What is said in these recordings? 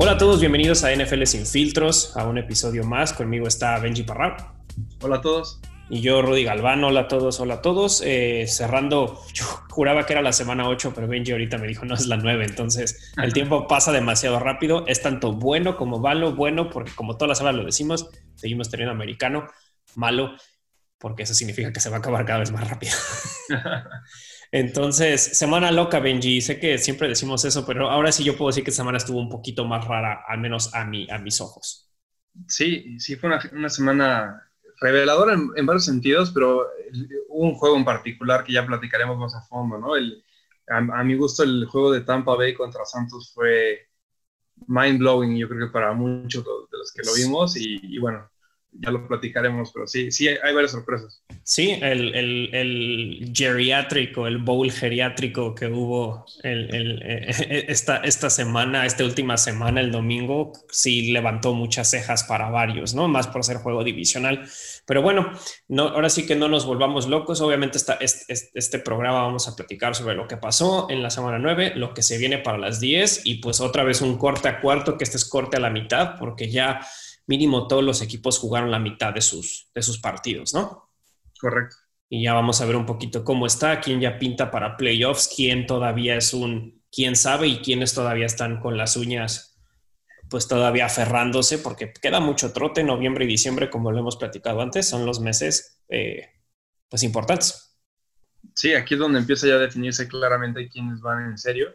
Hola a todos, bienvenidos a NFL Sin Filtros, a un episodio más. Conmigo está Benji Parra. Hola a todos. Y yo, Rudy Galván. Hola a todos, hola a todos. Eh, cerrando, yo juraba que era la semana 8, pero Benji ahorita me dijo no es la 9. Entonces, el tiempo pasa demasiado rápido. Es tanto bueno como malo. Bueno, porque como todas las horas lo decimos, seguimos teniendo americano. Malo, porque eso significa que se va a acabar cada vez más rápido. Entonces, semana loca, Benji. Sé que siempre decimos eso, pero ahora sí yo puedo decir que semana estuvo un poquito más rara, al menos a, mí, a mis ojos. Sí, sí fue una, semana reveladora en, varios sentidos, pero hubo un juego en particular que ya platicaremos más a fondo, ¿no? El, a, mi gusto el juego de Tampa Bay contra Santos fue mind blowing, yo creo que para muchos de los que lo vimos y bueno, ya lo platicaremos, pero sí, sí, hay, varias sorpresas. Sí, el, el, el, geriátrico, el bowl geriátrico que hubo eh, esta, esta semana, esta última semana, el domingo, sí levantó muchas cejas para varios, ¿no? Más por ser juego divisional. Pero bueno, no, ahora sí que no nos volvamos locos. Obviamente este, este programa vamos a platicar sobre lo que pasó en la semana 9, lo que se viene para las 10 y pues otra vez un corte a cuarto, que este es corte a la mitad, porque ya mínimo todos los equipos jugaron la mitad de sus, de sus partidos, ¿no? Correcto. Y ya vamos a ver un poquito cómo está, quién ya pinta para playoffs, quién todavía es un, quién sabe y quiénes todavía están con las uñas pues todavía aferrándose, porque queda mucho trote, noviembre y diciembre, como lo hemos platicado antes, son los meses eh, pues importantes. Sí, aquí es donde empieza ya a definirse claramente quiénes van en serio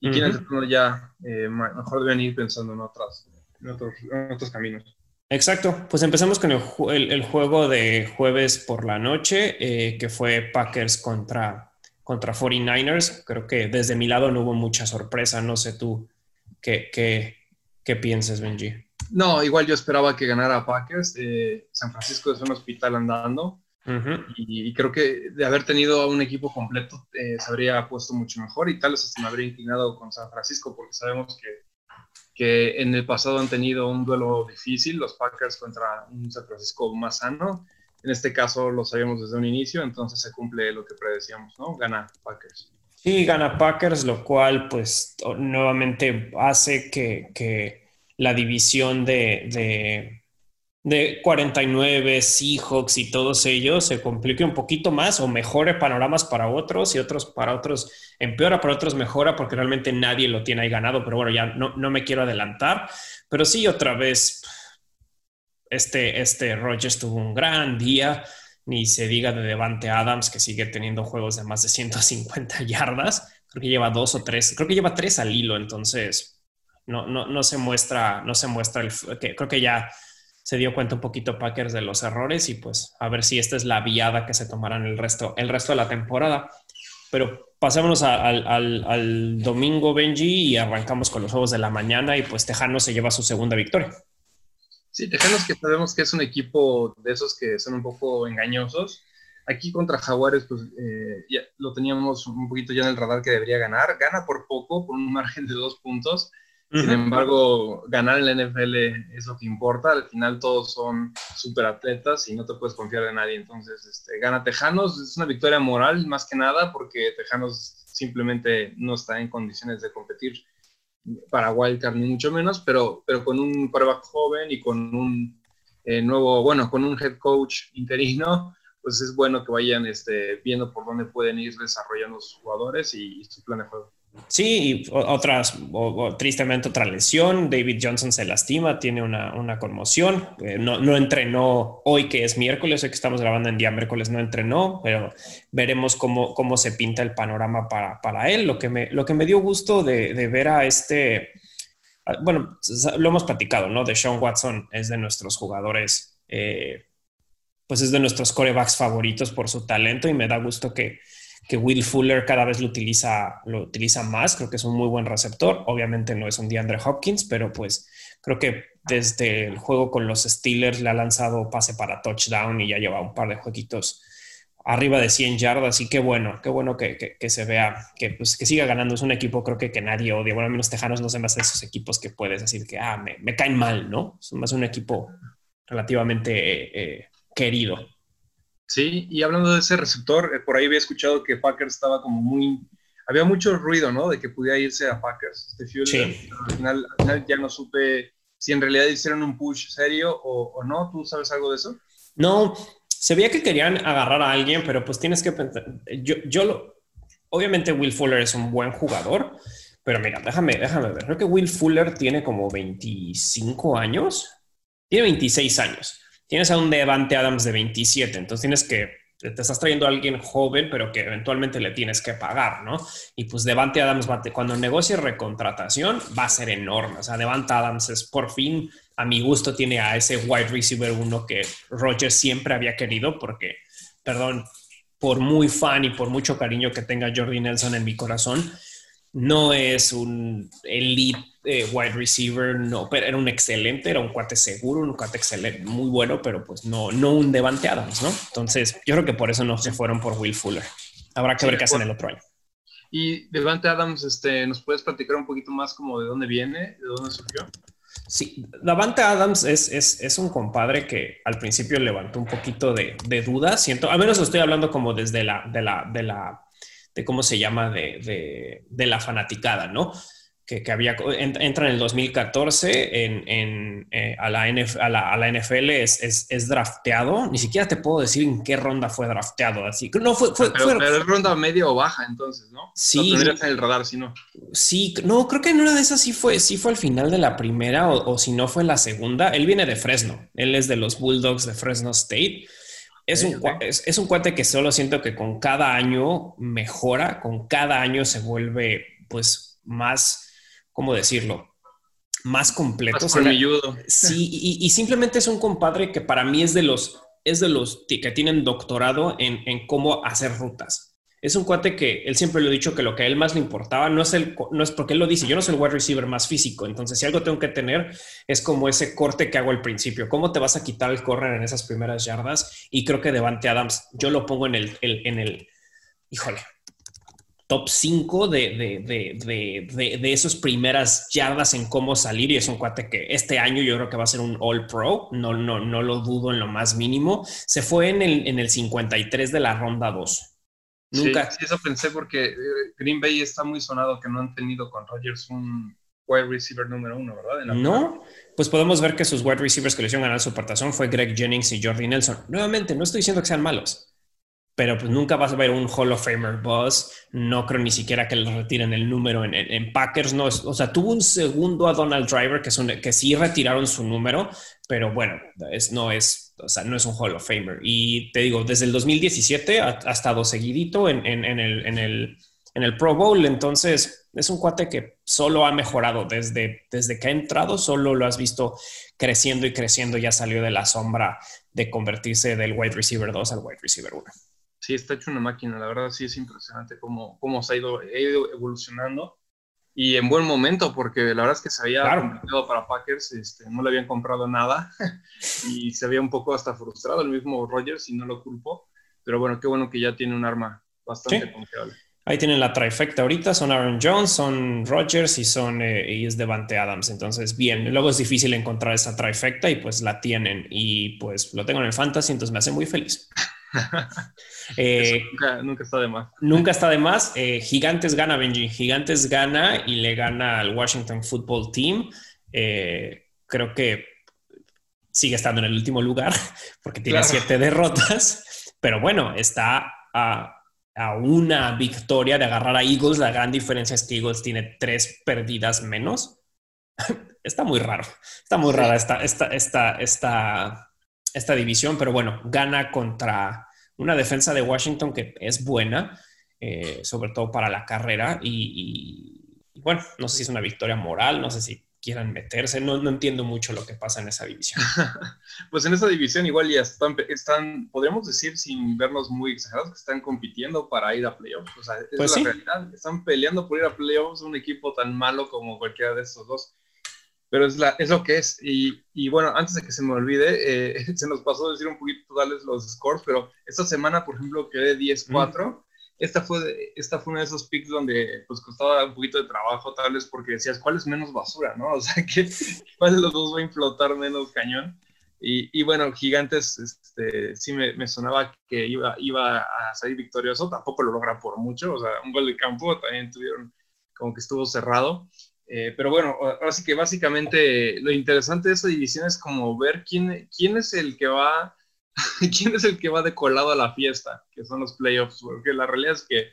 y quiénes ya eh, mejor deben ir pensando en otras, en otros, caminos. Exacto, pues empezamos con el, juego de jueves por la noche, eh, que fue Packers contra, contra 49ers. Creo que desde mi lado no hubo mucha sorpresa, no sé tú qué, qué, qué piensas, Benji. No, igual yo esperaba que ganara Packers. Eh, San Francisco es un hospital andando. y, creo que de haber tenido a un equipo completo eh, se habría puesto mucho mejor y tal vez hasta me habría inclinado con San Francisco porque sabemos que que en el pasado han tenido un duelo difícil, los Packers contra un San Francisco más sano. En este caso lo sabíamos desde un inicio, entonces se cumple lo que predecíamos, ¿no? Gana Packers. Sí, gana Packers, lo cual pues nuevamente hace que, que la división de de 49, Seahawks y todos ellos se complique un poquito más o mejore panoramas para otros y otros para otros empeora, para otros mejora porque realmente nadie lo tiene ahí ganado. Pero bueno, ya no, no me quiero adelantar. Pero sí, otra vez, este, este Rogers tuvo un gran día. Ni se diga de Devante Adams, que sigue teniendo juegos de más de 150 yardas. Creo que lleva dos o tres, creo que lleva tres al hilo. Entonces, no, no, no se muestra, no se muestra el, que, creo que ya se dio cuenta un poquito Packers de los errores y pues a ver si esta es la viada que se tomarán el resto, el resto de la temporada. Pero pasémonos al, domingo, Benji, y arrancamos con los juegos de la mañana y pues Tejano se lleva su segunda victoria. Sí, Tejanos que sabemos que es un equipo de esos que son un poco engañosos. Aquí contra Jaguares, pues eh, ya lo teníamos un poquito ya en el radar que debería ganar. Gana por poco, por un margen de dos puntos sin embargo, ganar en la NFL es lo que importa. Al final todos son super atletas y no te puedes confiar de nadie. Entonces, este, gana Tejanos. Es una victoria moral más que nada porque Tejanos simplemente no está en condiciones de competir para Wildcard ni mucho menos, pero, pero con un quarterback joven y con un eh, nuevo, bueno, con un head coach interino, pues es bueno que vayan este, viendo por dónde pueden ir desarrollando sus jugadores y su plan de juego. Sí, y otras, tristemente otra lesión. David Johnson se lastima, tiene una, conmoción. Eh, no, entrenó hoy, que es miércoles, hoy que estamos grabando en día miércoles, no entrenó, pero veremos cómo, cómo se pinta el panorama para, él. Lo que, me, lo que me dio gusto de, ver a este, bueno, lo hemos platicado, ¿no? De Sean Watson es de nuestros jugadores, eh, pues es de nuestros corebacks favoritos por su talento y me da gusto que que Will Fuller cada vez lo utiliza, lo utiliza más. Creo que es un muy buen receptor. Obviamente no es un DeAndre Hopkins, pero pues creo que desde el juego con los Steelers le ha lanzado pase para touchdown y ya lleva un par de jueguitos arriba de 100 yardas. Y qué bueno, qué bueno que, se vea, que, pues, que siga ganando. Es un equipo creo que, que nadie odia. Bueno, al menos Tejanos no se me hace esos equipos que puedes decir que ah, me, caen mal, ¿no? Es más un equipo relativamente eh, eh, querido. Sí, y hablando de ese receptor, eh, por ahí había escuchado que Packers estaba como muy había mucho ruido, ¿no? De que pudiera irse a Packers, este sí. al, final, ya no supe si en realidad hicieron un push serio o, o no. ¿Tú sabes algo de eso? No, se veía que querían agarrar a alguien, pero pues tienes que pensar, yo, yo lo, obviamente Will Fuller es un buen jugador, pero mira, déjame, déjame ver, creo que Will Fuller tiene como 25 años, tiene 26 años, tienes a un Devante Adams de 27, entonces tienes que te estás trayendo a alguien joven, pero que eventualmente le tienes que pagar, ¿no? Y pues Devante Adams, cuando negocie recontratación, va a ser enorme. O sea, Devante Adams es por fin, a mi gusto, tiene a ese wide receiver uno que Roger siempre había querido, porque, perdón, por muy fan y por mucho cariño que tenga Jordi Nelson en mi corazón, no es un elite eh, wide receiver, no, pero era un excelente, era un cuate seguro, un cuate excelente, muy bueno, pero pues no, no un Devante Adams, ¿no? Entonces, yo creo que por eso no se fueron por Will Fuller. Habrá que ver qué hacen el otro año. Y Devante Adams, este, ¿nos puedes platicar un poquito más como de dónde viene, de dónde surgió? Sí, Davante Adams es, es, es, un compadre que al principio levantó un poquito de, de dudas. Siento, al menos lo estoy hablando como desde la, de la, de la de cómo se llama, de, la fanaticada, ¿no? Que, había, entra en el 2014 en, eh, a, la a, la, NFL, es, es, drafteado, ni siquiera te puedo decir en qué ronda fue drafteado, así que no fue... fue, pero, es ronda media o baja entonces, ¿no? Sí. No en el radar, si no. Sí, no, creo que en una de esas sí fue, sí fue al final de la primera o, o si no fue la segunda. Él viene de Fresno, él es de los Bulldogs de Fresno State. Es un, es, un, cuate que solo siento que con cada año mejora, con cada año se vuelve pues más, ¿cómo decirlo? Más completo. Más sí, y, simplemente es un compadre que para mí es de los, es de los que tienen doctorado en, en cómo hacer rutas es un cuate que él siempre lo ha dicho que lo que a él más le importaba no es el, no es porque él lo dice, yo no soy el wide receiver más físico, entonces si algo tengo que tener es como ese corte que hago al principio, cómo te vas a quitar el correr en esas primeras yardas y creo que Devante Adams yo lo pongo en el, en el, híjole, top 5 de, de, de, de, esas primeras yardas en cómo salir y es un cuate que este año yo creo que va a ser un All Pro, no, no, no lo dudo en lo más mínimo, se fue en el, en el 53 de la ronda 2. Nunca. Sí, eso pensé porque eh, Green Bay está muy sonado que no han tenido con Rodgers un wide receiver número uno, ¿verdad? No, pues podemos ver que sus wide receivers que le hicieron ganar su apartación fue Greg Jennings y Jordi Nelson. Nuevamente, no estoy diciendo que sean malos, pero pues nunca vas a ver un Hall of Famer boss. No creo ni siquiera que le retiren el número en, Packers. No, o sea, tuvo un segundo a Donald Driver que, es que sí retiraron su número, pero bueno, es, no es o sea, no es un Hall of Famer. Y te digo, desde el 2017 ha, estado seguidito en, el, en, el, Pro Bowl. Entonces, es un cuate que solo ha mejorado desde, desde que ha entrado, solo lo has visto creciendo y creciendo. Ya salió de la sombra de convertirse del wide receiver 2 al wide receiver 1. Sí, está hecho una máquina. La verdad, sí es impresionante cómo, cómo se ha ha ido evolucionando y en buen momento, porque la verdad es que se había complicado para Packers, este, no le habían comprado nada y se había un poco hasta frustrado el mismo Rogers y no lo culpo, pero bueno, qué bueno que ya tiene un arma bastante confiable. Ahí tienen la trifecta ahorita, son Aaron Jones, son Rogers y son eh, y es Devante Adams, entonces bien, luego es difícil encontrar esa trifecta y pues la tienen y pues lo tengo en el fantasy, entonces me hace muy feliz. Eh, nunca, está de más. Nunca está de más. Eh, Gigantes gana, Benji. Gigantes gana y le gana al Washington Football Team. Eh, creo que sigue estando en el último lugar porque tiene siete derrotas, pero bueno, está a, una victoria de agarrar a Eagles. La gran diferencia es que Eagles tiene tres perdidas menos. está muy raro. Está muy rara esta, esta, esta, esta, esta división, pero bueno, gana contra una defensa de Washington que es buena, eh, sobre todo para la carrera. Y, bueno, no sé si es una victoria moral, no sé si quieran meterse, no, no entiendo mucho lo que pasa en esa división. pues en esa división igual ya están, están, podríamos decir sin vernos muy exagerados, que están compitiendo para ir a playoffs. O sea, es pues la realidad, están peleando por ir a playoffs un equipo tan malo como cualquiera de estos dos pero es, lo que es. Y, y, bueno, antes de que se me olvide, eh, se nos pasó decir un poquito darles los scores, pero esta semana, por ejemplo, quedé 10-4. Esta fue, esta fue una de esos picks donde pues costaba un poquito de trabajo, tal vez porque decías, ¿cuál es menos basura? ¿no? O sea, ¿qué, ¿cuál de los dos va a inflotar menos cañón? Y, bueno, Gigantes este, sí me, sonaba que iba, iba a salir victorioso, tampoco lo logra por mucho, o sea, un gol de campo también tuvieron como que estuvo cerrado. Eh, pero bueno, así que básicamente lo interesante de esa división es como ver quién, quién es el que va, quién es el que va de colado a la fiesta, que son los playoffs, porque la realidad es que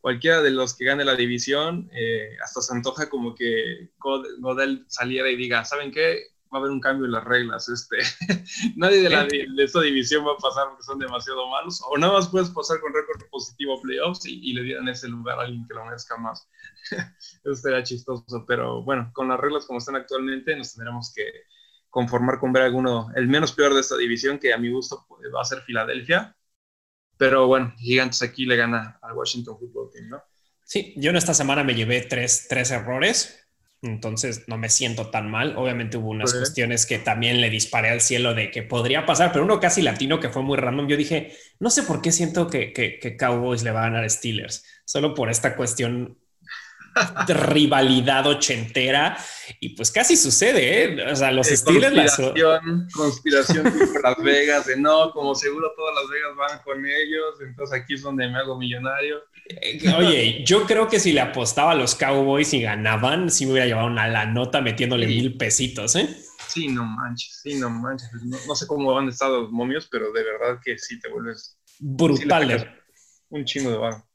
cualquiera de los que gane la división, eh, hasta se antoja como que Godel saliera y diga, ¿saben qué? Va a haber un cambio en las reglas. Este, nadie de, la, de esta división va a pasar porque son demasiado malos. O nada más puedes pasar con récord positivo a playoffs y, le dieran ese lugar a alguien que lo merezca más. Eso estaría chistoso. Pero bueno, con las reglas como están actualmente, nos tendremos que conformar con ver alguno, el menos peor de esta división, que a mi gusto pues, va a ser Filadelfia. Pero bueno, Gigantes aquí le gana al Washington Football Team, ¿no? Sí, yo en esta semana me llevé tres, tres errores entonces no me siento tan mal. Obviamente hubo unas cuestiones que también le disparé al cielo de que podría pasar, pero uno casi latino que fue muy random. Yo dije, no sé por qué siento que, que, Cowboys le va a ganar a Steelers, solo por esta cuestión de rivalidad ochentera y pues casi sucede, ¿eh? O sea, los Steelers... Conspiración, conspiración Las Vegas, de no, como seguro todas Las Vegas van con ellos, entonces aquí es donde me hago millonario. Eh, oye, yo creo que si le apostaba a los Cowboys y ganaban, sí me hubiera llevado una la nota metiéndole mil pesitos, ¿eh? Sí, no manches, sí, no manches. No, sé cómo han estado los momios, pero de verdad que sí te vuelves... Brutal. un chingo de barro.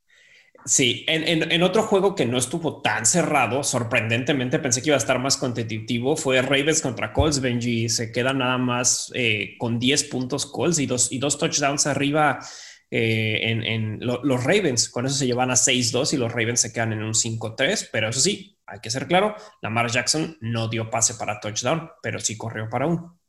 Sí, en, otro juego que no estuvo tan cerrado, sorprendentemente pensé que iba a estar más competitivo, fue Ravens contra Colts. Benji se queda nada más eh, con 10 puntos Colts y dos, y dos touchdowns arriba eh, en, los Ravens. Con eso se llevan a 6-2 y los Ravens se quedan en un 5-3. Pero eso sí, hay que ser claro, Lamar Jackson no dio pase para touchdown, pero sí corrió para uno.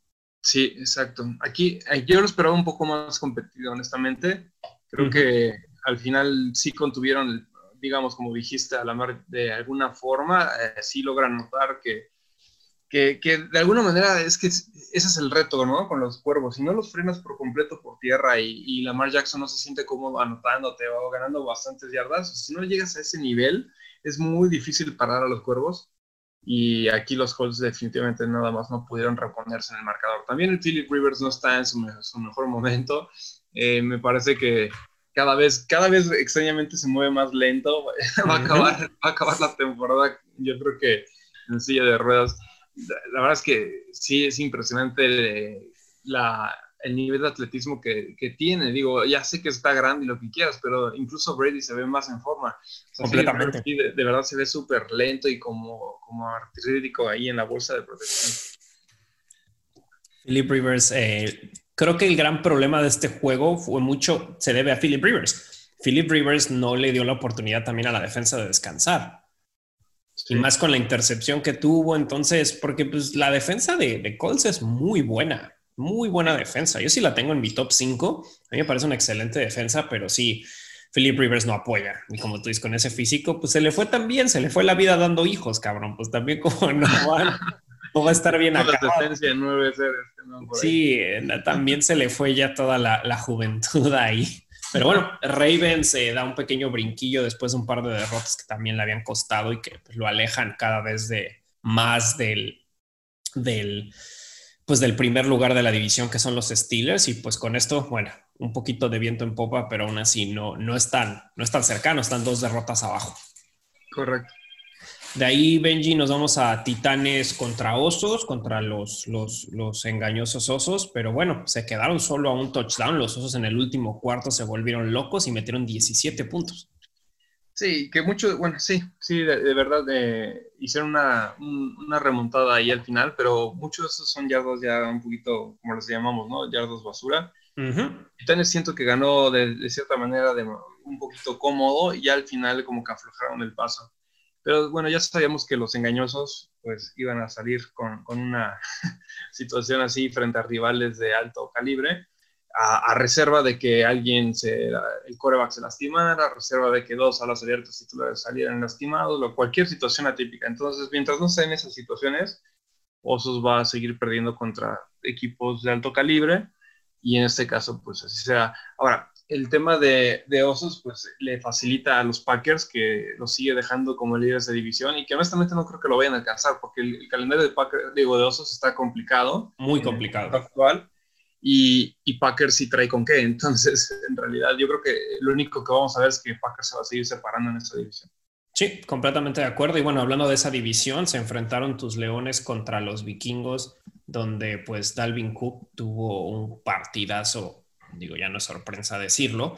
Sí, exacto. Aquí eh, yo lo esperaba un poco más competido, honestamente. Creo que al final sí contuvieron, digamos, como dijiste, a Lamar de alguna forma, eh, sí logran notar que que, de alguna manera es que ese es el reto, ¿no? Con los cuervos. Si no los frenas por completo por tierra y, y Lamar Jackson no se siente cómodo anotándote o ganando bastantes yardas, si no llegas a ese nivel, es muy difícil parar a los cuervos. Y aquí los Colts definitivamente nada más no pudieron reponerse en el marcador. También el Philip Rivers no está en su, mejor momento. Eh, me parece que cada vez, cada vez extrañamente se mueve más lento. va, a acabar, va a acabar la temporada, yo creo que en silla de ruedas la verdad es que sí es impresionante la, el nivel de atletismo que, que, tiene. Digo, ya sé que está grande y lo que quieras, pero incluso Brady se ve más en forma. Completamente. de, verdad se ve súper lento y como, como artístico ahí en la bolsa de protección. Philip Rivers, eh, creo que el gran problema de este juego fue mucho, se debe a Philip Rivers. Philip Rivers no le dio la oportunidad también a la defensa de descansar. Y más con la intercepción que tuvo, entonces, porque pues la defensa de, de Colts es muy buena, muy buena defensa. Yo sí la tengo en mi top 5. A mí me parece una excelente defensa, pero sí, Philip Rivers no apoya. Y como tú dices, con ese físico, pues se le fue también, se le fue la vida dando hijos, cabrón. Pues también como no va, no va a estar bien acá. sí, también se le fue ya toda la, la juventud ahí. Pero bueno, Ravens eh, da un pequeño brinquillo después de un par de derrotas que también le habían costado y que pues, lo alejan cada vez de más del, del, pues, del primer lugar de la división que son los Steelers. Y pues con esto, bueno, un poquito de viento en popa, pero aún así no, no, están, no están cercanos, están dos derrotas abajo. Correcto. De ahí, Benji, nos vamos a Titanes contra Osos, contra los, los, los, engañosos Osos, pero bueno, se quedaron solo a un touchdown. Los Osos en el último cuarto se volvieron locos y metieron 17 puntos. Sí, que mucho, bueno, sí, sí, de, verdad eh, hicieron una, una, remontada ahí al final, pero muchos de esos son yardos ya un poquito, como los llamamos, ¿no? Yardos basura. Titanes siento que ganó de, de, cierta manera de un poquito cómodo y al final como que aflojaron el paso. Pero bueno, ya sabíamos que los engañosos pues iban a salir con, con una situación así frente a rivales de alto calibre, a, reserva de que alguien, se, el coreback se lastimara, a reserva de que dos alas abiertas titulares salieran lastimados, o cualquier situación atípica. Entonces, mientras no estén esas situaciones, Osos va a seguir perdiendo contra equipos de alto calibre y en este caso, pues así sea. Ahora, el tema de, Osos, pues le facilita a los Packers que los sigue dejando como líderes de división y que honestamente no creo que lo vayan a alcanzar porque el, calendario de, Packers, digo, de Osos está complicado. Muy complicado. Actual. Y, y, Packers sí trae con qué. Entonces, en realidad, yo creo que lo único que vamos a ver es que Packers se va a seguir separando en esa división. Sí, completamente de acuerdo. Y bueno, hablando de esa división, se enfrentaron tus Leones contra los Vikingos, donde pues Dalvin Cook tuvo un partidazo, digo, ya no es sorpresa decirlo,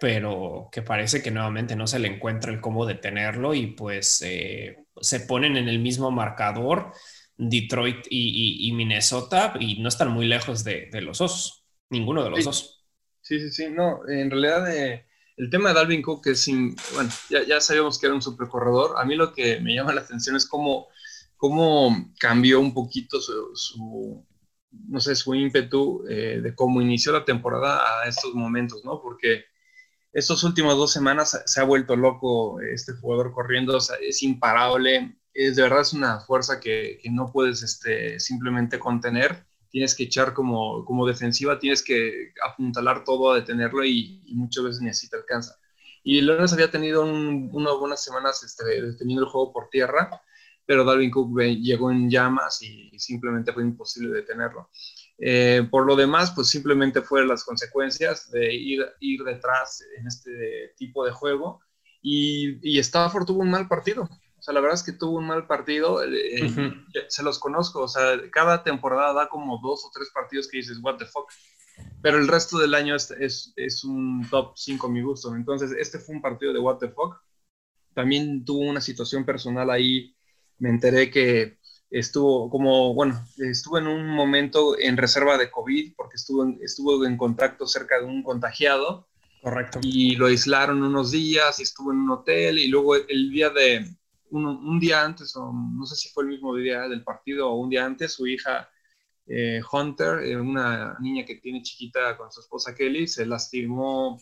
pero que parece que nuevamente no se le encuentra el cómo detenerlo y pues eh, se ponen en el mismo marcador Detroit y, Minnesota y no están muy lejos de, los osos, ninguno de los dos. Sí, sí, sí, no, en realidad... Eh el tema de Dalvin Cook es, bueno, ya, sabíamos que era un supercorredor. A mí lo que me llama la atención es cómo, cómo cambió un poquito su, no sé, su ímpetu eh, de cómo inició la temporada a estos momentos, ¿no? Porque estas últimas dos semanas se ha vuelto loco este jugador corriendo, es imparable, es de verdad es una fuerza que, que no puedes este, simplemente contener tienes que echar como, como defensiva, tienes que apuntalar todo a detenerlo y, muchas veces ni así te alcanza. Y Leones había tenido unas buenas semanas este, deteniendo el juego por tierra, pero Dalvin Cook llegó en llamas y simplemente fue imposible detenerlo. Eh, por lo demás, pues simplemente fueron las consecuencias de ir, ir detrás en este tipo de juego. Y, y Stafford tuvo un mal partido. O sea, la verdad es que tuvo un mal partido, eh, eh, se los conozco, o sea, cada temporada da como dos o tres partidos que dices, what the fuck. Pero el resto del año es, es, es un top 5 a mi gusto. Entonces, este fue un partido de what the fuck. También tuvo una situación personal ahí, me enteré que estuvo como, bueno, estuvo en un momento en reserva de COVID porque estuvo en, estuvo en contacto cerca de un contagiado. Correcto. Y lo aislaron unos días y estuvo en un hotel y luego el día de, un, día antes, o no sé si fue el mismo día del partido o un día antes, su hija eh, Hunter, eh, una niña que tiene chiquita con su esposa Kelly, se lastimó,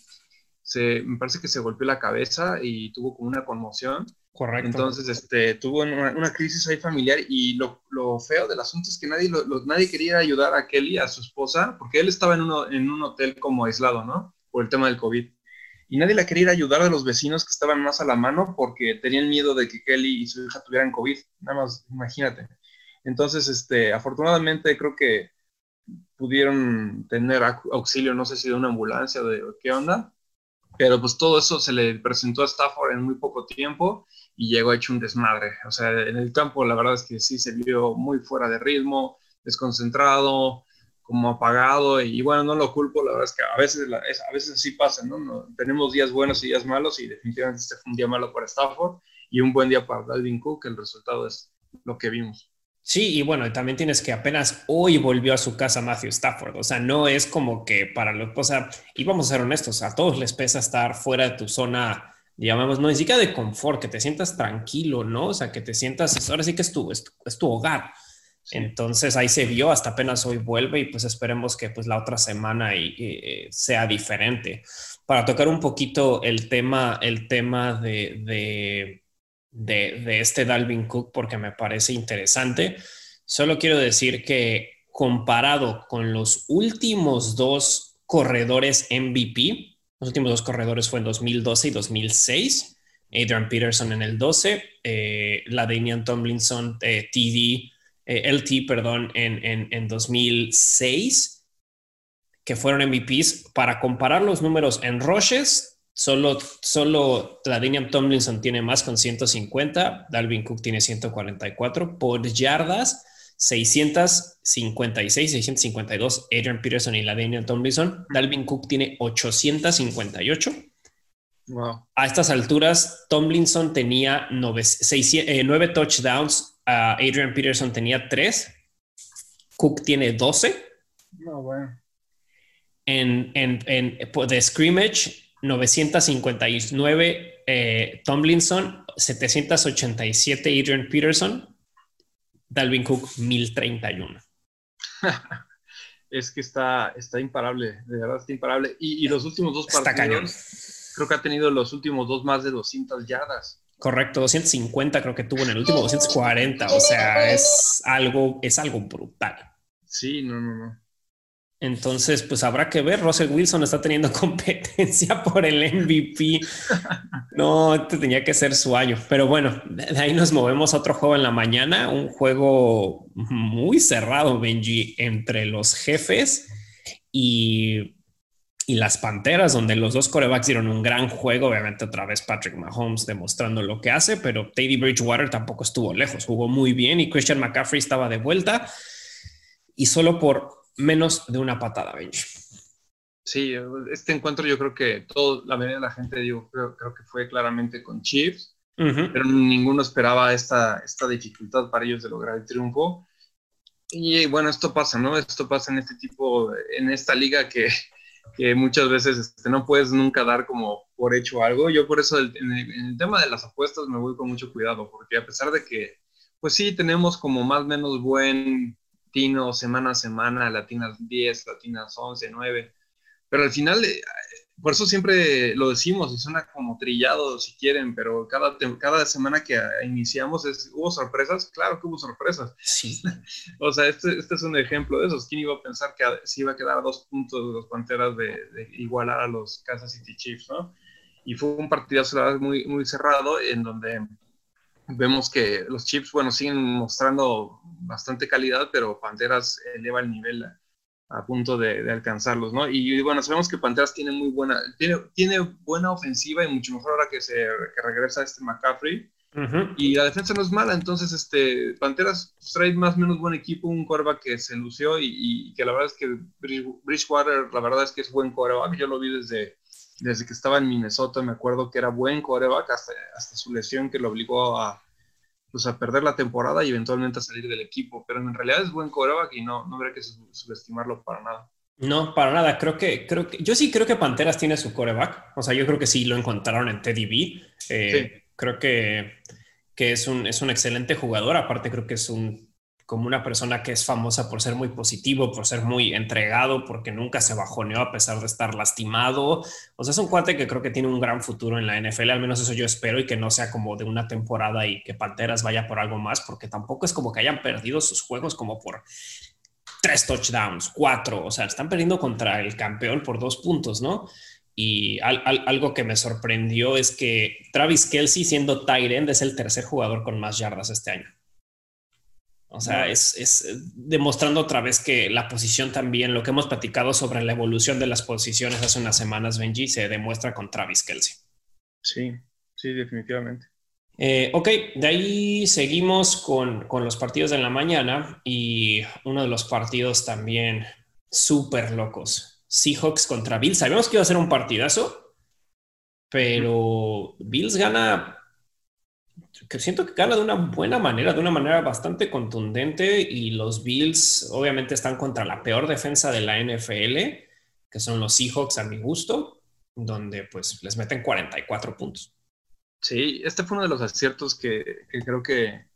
se, me parece que se golpeó la cabeza y tuvo como una conmoción. Correcto. Entonces, este, tuvo una, crisis ahí familiar y lo, lo, feo del asunto es que nadie, nadie quería ayudar a Kelly, a su esposa, porque él estaba en, uno, en un hotel como aislado, ¿no? Por el tema del COVID y nadie la quería ir a ayudar a los vecinos que estaban más a la mano porque tenían miedo de que Kelly y su hija tuvieran COVID. Nada más, imagínate. Entonces, este, afortunadamente creo que pudieron tener auxilio, no sé si de una ambulancia o de qué onda, pero pues todo eso se le presentó a Stafford en muy poco tiempo y llegó hecho un desmadre. O sea, en el campo la verdad es que sí se vio muy fuera de ritmo, desconcentrado, como apagado y bueno, no lo culpo, la verdad es que a veces, a veces así pasa, ¿no? Tenemos días buenos y días malos y definitivamente este fue un día malo para Stafford y un buen día para Dalvin Cook, el resultado es lo que vimos. Sí, y bueno, también tienes que apenas hoy volvió a su casa Matthew Stafford, o sea, no es como que para los, o sea, y vamos a ser honestos, a todos les pesa estar fuera de tu zona, llamamos, no ni siquiera de confort, que te sientas tranquilo, ¿no? O sea, que te sientas, ahora sí que es tu, es tu hogar. Entonces ahí se vio, hasta apenas hoy vuelve y pues esperemos que pues la otra semana y, sea diferente. Para tocar un poquito el tema, el tema de, de, de, este Dalvin Cook porque me parece interesante, solo quiero decir que comparado con los últimos dos corredores MVP, los últimos dos corredores fue en 2012 y 2006, Adrian Peterson en el 12, eh, la Damian Tomlinson eh, TD eh, LT, perdón, en, en, 2006, que fueron MVPs. Para comparar los números en rushes, solo, solo Ladinian Tomlinson tiene más con 150, Dalvin Cook tiene 144. Por yardas, 656, 652, Adrian Peterson y Ladinian Tomlinson. Dalvin Cook tiene 858. Wow. A estas alturas, Tomlinson tenía 9, eh, touchdowns Adrian Peterson tenía 3, Cook tiene 12. No, bueno. En, en, en de scrimmage, 959 eh, Tomlinson, 787 Adrian Peterson, Dalvin Cook 1031. es que está, está imparable, de verdad está imparable. Y, y los últimos dos partidos, creo que ha tenido los últimos dos más de 200 yardas. Correcto, 250 creo que tuvo en el último, 240, o sea, es algo, es algo brutal. Sí, no, no, no. Entonces, pues habrá que ver. Russell Wilson está teniendo competencia por el MVP. No, este tenía que ser su año. Pero bueno, de ahí nos movemos a otro juego en la mañana. Un juego muy cerrado, Benji, entre los jefes y, y las panteras, donde los dos corebacks dieron un gran juego. Obviamente, otra vez Patrick Mahomes demostrando lo que hace, pero Teddy Bridgewater tampoco estuvo lejos. Jugó muy bien y Christian McCaffrey estaba de vuelta. Y solo por menos de una patada, Benji. Sí, este encuentro yo creo que todo, la mayoría de la gente, digo, creo, que fue claramente con Chiefs, pero ninguno esperaba esta, esta dificultad para ellos de lograr el triunfo. Y bueno, esto pasa, ¿no? Esto pasa en este tipo, en esta liga que, que muchas veces este, no puedes nunca dar como por hecho algo. Yo por eso en, el, en, el, tema de las apuestas me voy con mucho cuidado, porque a pesar de que, pues sí, tenemos como más o menos buen tino semana a semana, latinas 10, latinas 11, 9, pero al final, eh, por eso siempre lo decimos y suena como trillado si quieren, pero cada, cada semana que iniciamos es, hubo sorpresas, claro que hubo sorpresas. Sí. o sea, este, este, es un ejemplo de esos. ¿Quién iba a pensar que se iba a quedar a dos puntos de los Panteras de, igualar a los Kansas City Chiefs, ¿no? Y fue un partidazo, muy, muy cerrado en donde vemos que los chips, bueno, siguen mostrando bastante calidad, pero Panteras eleva el nivel a, punto de, alcanzarlos, ¿no? Y, bueno, sabemos que Panteras tiene muy buena, tiene, tiene buena ofensiva y mucho mejor ahora que, se, que regresa este McCaffrey. Y la defensa no es mala, entonces este, Panteras trae más o menos buen equipo, un coreback que se lució y, que la verdad es que Bridgewater, la verdad es que es buen coreback, yo lo vi desde, desde que estaba en Minnesota, me acuerdo que era buen coreback hasta, hasta su lesión que lo obligó a, pues, a perder la temporada y eventualmente a salir del equipo. Pero en realidad es buen coreback y no, no habría que subestimarlo para nada. No, para nada. Creo que, creo que, yo sí creo que Panteras tiene su coreback. O sea, yo creo que sí lo encontraron en Teddy B. Eh, creo que, que es, un, es un excelente jugador. Aparte, creo que es un como una persona que es famosa por ser muy positivo, por ser muy entregado, porque nunca se bajoneó a pesar de estar lastimado. O sea, es un cuate que creo que tiene un gran futuro en la NFL, al menos eso yo espero, y que no sea como de una temporada y que Panteras vaya por algo más, porque tampoco es como que hayan perdido sus juegos como por tres touchdowns, cuatro, o sea, están perdiendo contra el campeón por dos puntos, ¿no? Y algo que me sorprendió es que Travis Kelsey, siendo tight es el tercer jugador con más yardas este año. O sea, es, es, eh, demostrando otra vez que la posición también, lo que hemos platicado sobre la evolución de las posiciones hace unas semanas, Benji, se demuestra con Travis Kelsey. Sí, sí, definitivamente. Eh, ok, de ahí seguimos con, con, los partidos de la mañana y uno de los partidos también súper locos. Seahawks contra Bills. Sabíamos que iba a ser un partidazo, pero Bills gana que siento que gana de una buena manera, de una manera bastante contundente y los Bills obviamente están contra la peor defensa de la NFL, que son los Seahawks a mi gusto, donde pues les meten 44 puntos. Sí, este fue uno de los aciertos que, creo que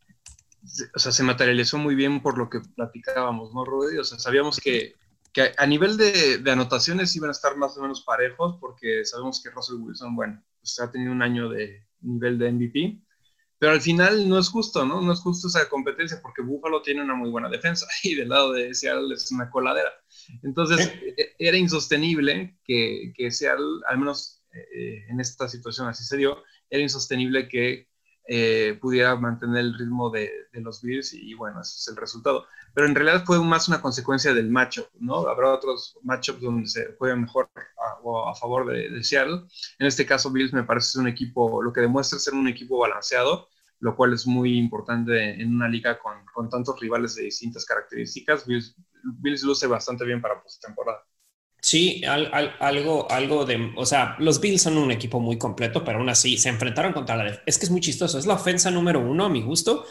o sea, se materializó muy bien por lo que platicábamos, ¿no, Rudy? O sea, sabíamos que, que a nivel de, de, anotaciones iban a estar más o menos parejos porque sabemos que Russell Wilson, bueno, pues ha tenido un año de nivel de MVP pero al final no es justo, ¿no? No es justo esa competencia porque Buffalo tiene una muy buena defensa y del lado de Seattle es una coladera. Entonces e, era insostenible que, que Seattle, al menos eh, en esta situación así se dio, era insostenible que eh, pudiera mantener el ritmo de, de, los Bills y, bueno, ese es el resultado. Pero en realidad fue más una consecuencia del matchup, ¿no? Habrá otros matchups donde se juegue mejor a, o a favor de, de, Seattle. En este caso, Bills me parece un equipo, lo que demuestra ser un equipo balanceado lo cual es muy importante en una liga con, con tantos rivales de distintas características. Bills, Bills luce bastante bien para postemporada. Sí, algo, algo de, o sea, los Bills son un equipo muy completo, pero aún así se enfrentaron contra la, es que es muy chistoso, es la ofensa número uno a mi gusto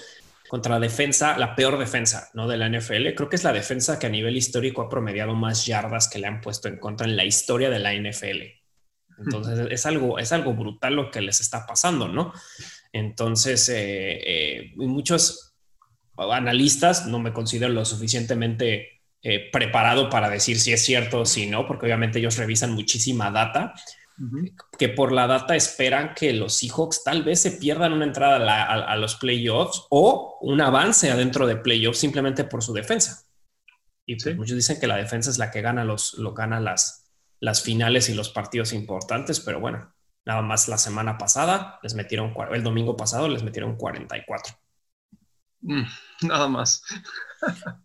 contra la defensa, la peor defensa, ¿no? De la NFL. Creo que es la defensa que a nivel histórico ha promediado más yardas que le han puesto en contra en la historia de la NFL. Entonces es algo, es algo brutal lo que les está pasando, ¿no? Entonces, eh, eh, muchos analistas no me considero lo suficientemente eh, preparado para decir si es cierto o si no, porque obviamente ellos revisan muchísima data, que por la data esperan que los Seahawks tal vez se pierdan una entrada a, los playoffs o un avance adentro de playoffs simplemente por su defensa. Y pues muchos dicen que la defensa es la que gana, los, lo gana las, las finales y los partidos importantes, pero bueno, nada más la semana pasada les metieron, el domingo pasado les metieron 44. Mm, nada más.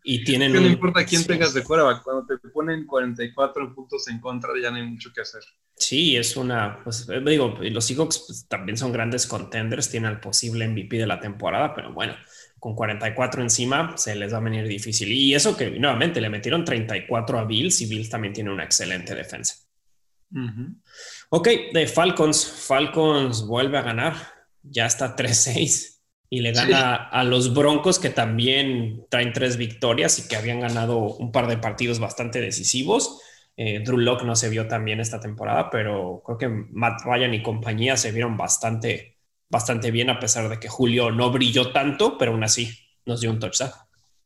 Y tienen. no importa quién tengas de fuera, cuando te ponen 44 puntos en contra, ya no hay mucho que hacer. Sí, es una. Pues eh, digo, los Seahawks pues, también son grandes contenders, tienen el posible MVP de la temporada, pero bueno, con 44 encima se les va a venir difícil. Y eso que nuevamente le metieron 34 a Bills y Bills también tiene una excelente defensa. Ok, de Falcons. Falcons vuelve a ganar. Ya está 3-6 y le gana a los Broncos que también traen tres victorias y que habían ganado un par de partidos bastante decisivos. Eh, Drew Locke no se vio tan bien esta temporada, pero creo que Matt Ryan y compañía se vieron bastante, bastante bien a pesar de que Julio no brilló tanto, pero aún así nos dio un touchdown.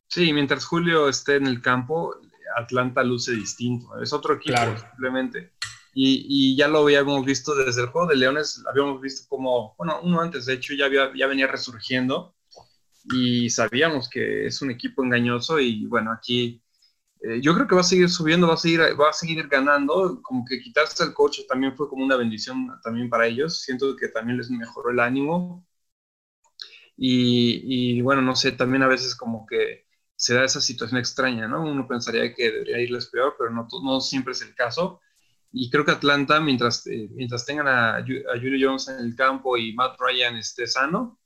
Sí, mientras Julio esté en el campo, Atlanta luce distinto. Es otro equipo, simplemente. Y, ya lo habíamos visto desde el juego de Leones, habíamos visto como, bueno, uno antes, de hecho, ya, ya venía resurgiendo y sabíamos que es un equipo engañoso y bueno, aquí eh, yo creo que va a seguir subiendo, va a seguir, va a seguir ganando, como que quitarse el coche también fue como una bendición también para ellos, siento que también les mejoró el ánimo y, y bueno, no sé, también a veces como que se da esa situación extraña, ¿no? Uno pensaría que debería irles peor, pero no, no siempre es el caso y creo que Atlanta, mientras, eh, mientras tengan a, a, Julio Jones en el campo y Matt Ryan esté sano,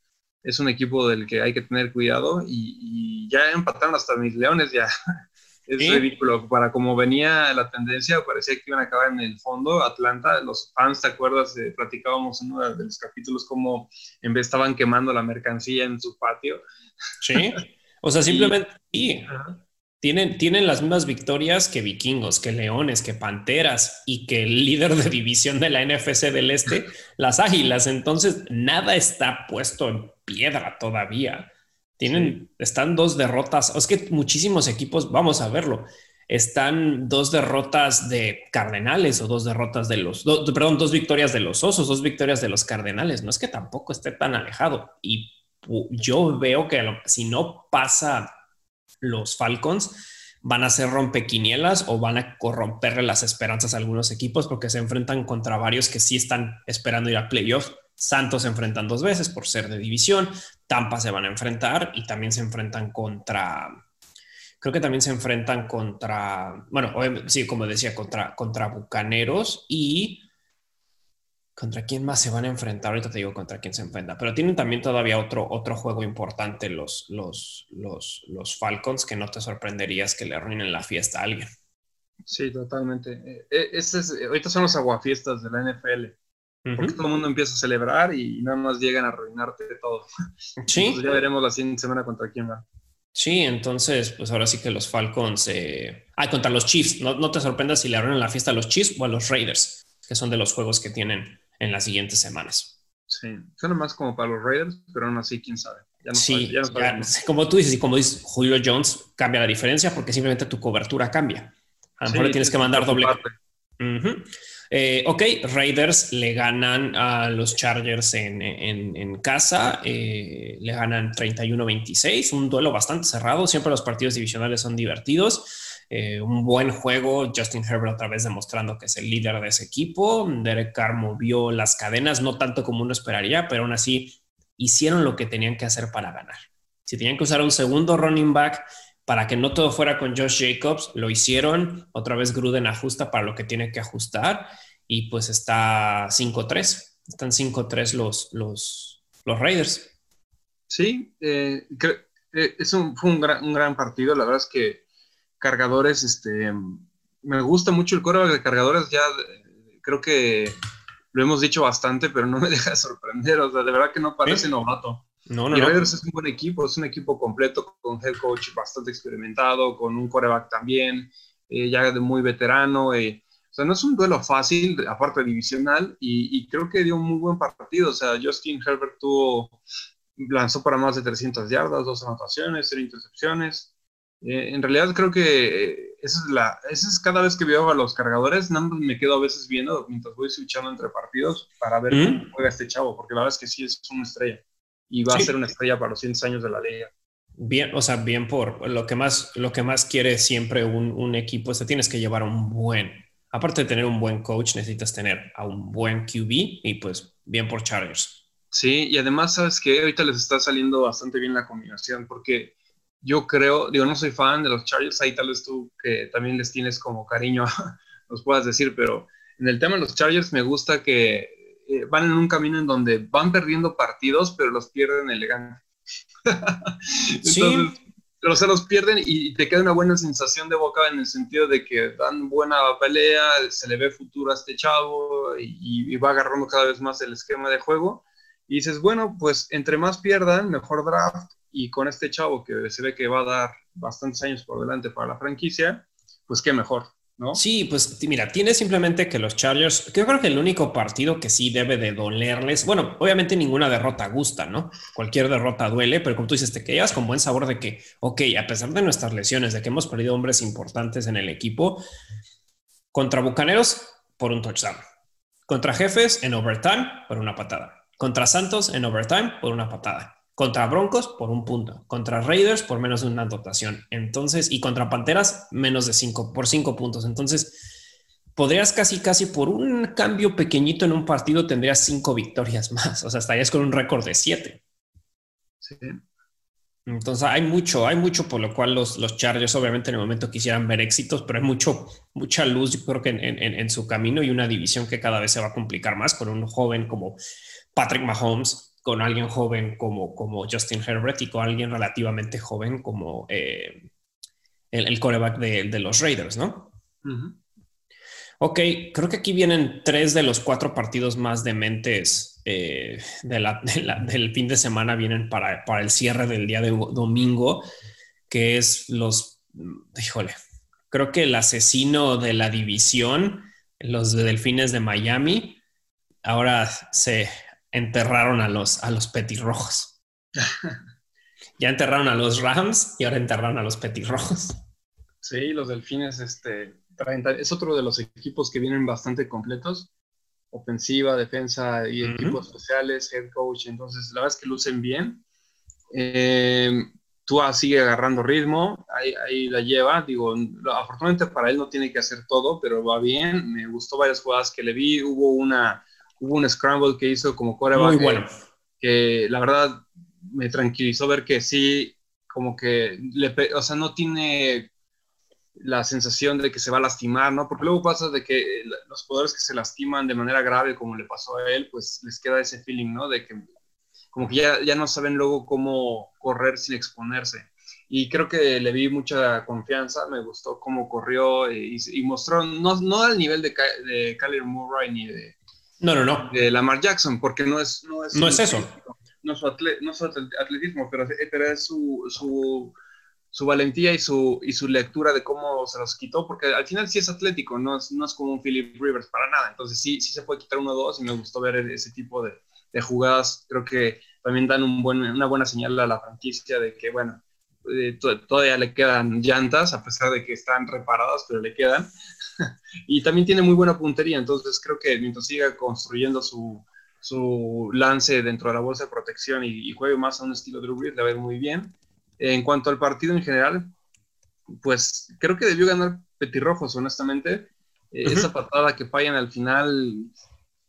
es un equipo del que hay que tener cuidado. Y, ya empataron hasta mis Leones, ya es ridículo. Para como venía la tendencia, parecía que iban a acabar en el fondo. Atlanta, los fans, ¿te acuerdas? Eh, platicábamos en uno de los capítulos cómo en vez estaban quemando la mercancía en su patio. Sí. O sea, simplemente. Tienen, las mismas victorias que vikingos, que leones, que panteras y que el líder de división de la NFC del Este, las águilas. Entonces, nada está puesto en piedra todavía. Tienen, están dos derrotas. Es que muchísimos equipos, vamos a verlo, están dos derrotas de Cardenales o dos derrotas de los, perdón, dos victorias de los Osos, dos victorias de los Cardenales. No es que tampoco esté tan alejado. Y yo veo que si no pasa los Falcons van a ser rompequinielas o van a corromperle las esperanzas a algunos equipos porque se enfrentan contra varios que sí están esperando ir a playoffs. Santos se enfrentan dos veces por ser de división, Tampa se van a enfrentar y también se enfrentan contra, creo que también se enfrentan contra, bueno, sí, como decía, contra, contra Bucaneros y ¿Contra quién más se van a enfrentar? Ahorita te digo contra quién se enfrenta. Pero tienen también todavía otro, otro juego importante los, los, los, los Falcons que no te sorprenderías que le arruinen la fiesta a alguien. Sí, totalmente. Eh, eh, es, ahorita son los aguafiestas de la NFL. Porque todo el mundo empieza a celebrar y nada más llegan a arruinarte todo. Sí. ya veremos la siguiente semana contra quién va. Sí, entonces, pues ahora sí que los Falcons. Eh... Ah, contra los Chiefs. No, no te sorprendas si le arruinan la fiesta a los Chiefs o a los Raiders, que son de los juegos que tienen en las siguientes semanas. Sí, suena más como para los Raiders, pero aún así, quién sabe. sí, como tú dices y como dices, Julio Jones cambia la diferencia porque simplemente tu cobertura cambia. A lo mejor le tienes que mandar doble. Eh, ok, Raiders le ganan a los Chargers en, en, casa, eh, le ganan 31-26, un duelo bastante cerrado, siempre los partidos divisionales son divertidos. Eh, un buen juego. Justin Herbert otra vez demostrando que es el líder de ese equipo. Derek Carr movió las cadenas, no tanto como uno esperaría, pero aún así hicieron lo que tenían que hacer para ganar. Si tenían que usar un segundo running back para que no todo fuera con Josh Jacobs, lo hicieron. Otra vez Gruden ajusta para lo que tiene que ajustar y pues está 5-3. Están 5-3 los, los, los Raiders. Sí, eh, eh, es un, fue un gran, un gran partido. La verdad es que cargadores, este, me gusta mucho el coro de cargadores, ya creo que lo hemos dicho bastante, pero no me deja de sorprender, o sea, de verdad que no parece novato. No, no, y Raiders es un buen equipo, es un equipo completo con head coach bastante experimentado, con un coreback también, eh, ya de muy veterano. Eh, o sea, no es un duelo fácil, aparte divisional, y, y, creo que dio un muy buen partido. O sea, Justin Herbert tuvo, lanzó para más de 300 yardas, dos anotaciones, tres intercepciones. Eh, en realidad creo que eh, esa es la, esa es cada vez que veo a los cargadores, nada más me quedo a veces viendo mientras voy switchando entre partidos para ver cómo juega este chavo, porque la verdad es que sí es una estrella y va a ser una estrella para los 100 años de la liga. Bien, o sea, bien por lo que más, lo que más quiere siempre un, un equipo es que tienes que llevar un buen, aparte de tener un buen coach, necesitas tener a un buen QB y pues bien por Chargers. Sí, y además, sabes que ahorita les está saliendo bastante bien la combinación, porque yo creo, digo, no soy fan de los Chargers, ahí tal vez tú que también les tienes como cariño, nos puedas decir, pero en el tema de los Chargers me gusta que eh, van en un camino en donde van perdiendo partidos, pero los pierden elegante. sí. Pero se los pierden y te queda una buena sensación de boca en el sentido de que dan buena pelea, se le ve futuro a este chavo y, y va agarrando cada vez más el esquema de juego y dices, bueno, pues entre más pierdan, mejor draft. Y con este chavo que se ve que va a dar bastantes años por delante para la franquicia, pues qué mejor, ¿no? Sí, pues mira, tiene simplemente que los Chargers, yo creo que el único partido que sí debe de dolerles, bueno, obviamente ninguna derrota gusta, ¿no? Cualquier derrota duele, pero como tú dices, te quedas con buen sabor de que, ok, a pesar de nuestras lesiones, de que hemos perdido hombres importantes en el equipo, contra Bucaneros por un touchdown, contra Jefes en overtime por una patada contra Santos en overtime por una patada. Contra Broncos por un punto. Contra Raiders por menos de una anotación. Entonces, y contra Panteras menos de cinco, por cinco puntos. Entonces, podrías casi, casi por un cambio pequeñito en un partido tendrías cinco victorias más. O sea, estarías con un récord de siete. Sí. Entonces hay mucho, hay mucho por lo cual los, los Chargers obviamente en el momento quisieran ver éxitos, pero hay mucho, mucha luz yo creo que en, en, en, su camino y una división que cada vez se va a complicar más con un joven como Patrick Mahomes, con alguien joven como, como Justin Herbert y con alguien relativamente joven como eh, el, el, coreback de, de, los Raiders, ¿no? Uh -huh. Ok, creo que aquí vienen tres de los cuatro partidos más dementes eh, de la, de la, del fin de semana, vienen para, para el cierre del día de domingo, que es los, híjole, creo que el asesino de la división, los de Delfines de Miami, ahora se enterraron a los, a los petirrojos. ya enterraron a los Rams y ahora enterraron a los petirrojos. Sí, los delfines, este, es otro de los equipos que vienen bastante completos. Ofensiva, defensa y uh -huh. equipos especiales, head coach. Entonces, la verdad es que lucen bien. Eh, Tua sigue agarrando ritmo, ahí, ahí, la lleva. Digo, afortunadamente para él no tiene que hacer todo, pero va bien. Me gustó varias jugadas que le vi. Hubo una hubo un scramble que hizo como coreback. Muy bueno. Que, que, la verdad me tranquilizó ver que sí, como que, le, o sea, no tiene la sensación de que se va a lastimar, ¿no? Porque luego pasa de que los jugadores que se lastiman de manera grave, como le pasó a él, pues les queda ese feeling, ¿no? De que como que ya, ya no saben luego cómo correr sin exponerse. Y creo que le vi mucha confianza, me gustó cómo corrió y, y mostró, no, no al nivel de, de Kyler Murray ni de, no, no, no. De Lamar Jackson, porque no es... No es, no es eso. No es su, atle, no su atletismo, pero, pero es su, su, su, valentía y su, y su lectura de cómo se los quitó, porque al final sí es atlético, no es, no es como un Philip Rivers para nada. Entonces sí, sí se puede quitar uno o dos y me gustó ver ese tipo de, de jugadas. Creo que también dan un buen, una buena señal a la franquicia de que, bueno, eh, todavía le quedan llantas, a pesar de que están reparadas, pero le quedan. y también tiene muy buena puntería, entonces creo que mientras siga construyendo su, su lance dentro de la bolsa de protección y, y juegue más a un estilo Drew Brees, le va a ir muy bien. En cuanto al partido en general, pues creo que debió ganar Petirrojos, honestamente. Uh -huh. Esa patada que fallan al final,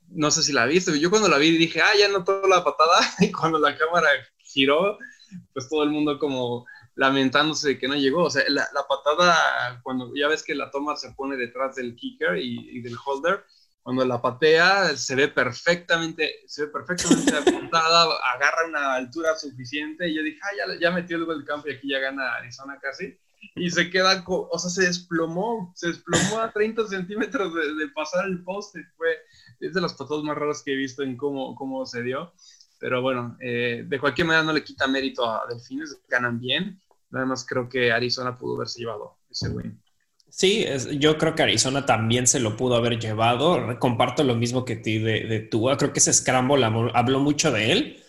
no sé si la viste. Yo cuando la vi dije, ah, ya notó la patada. Y cuando la cámara giró, pues todo el mundo como lamentándose de que no llegó. O sea, la, la, patada, cuando ya ves que la toma se pone detrás del kicker y, y, del holder, cuando la patea se ve perfectamente, se ve perfectamente apuntada, agarra una altura suficiente y yo dije, ah, ya, ya metió el gol del campo y aquí ya gana Arizona casi. Y se queda, o sea, se desplomó, se desplomó a 30 centímetros de, de pasar el poste. Fue, es de las patadas más raras que he visto en cómo, cómo se dio. Pero bueno, eh, de cualquier manera no le quita mérito a Delfines, ganan bien. Nada más creo que Arizona pudo haberse llevado ese win. Sí, es, yo creo que Arizona también se lo pudo haber llevado. Comparto lo mismo que ti de, de Tua. Creo que ese Scramble habló mucho de él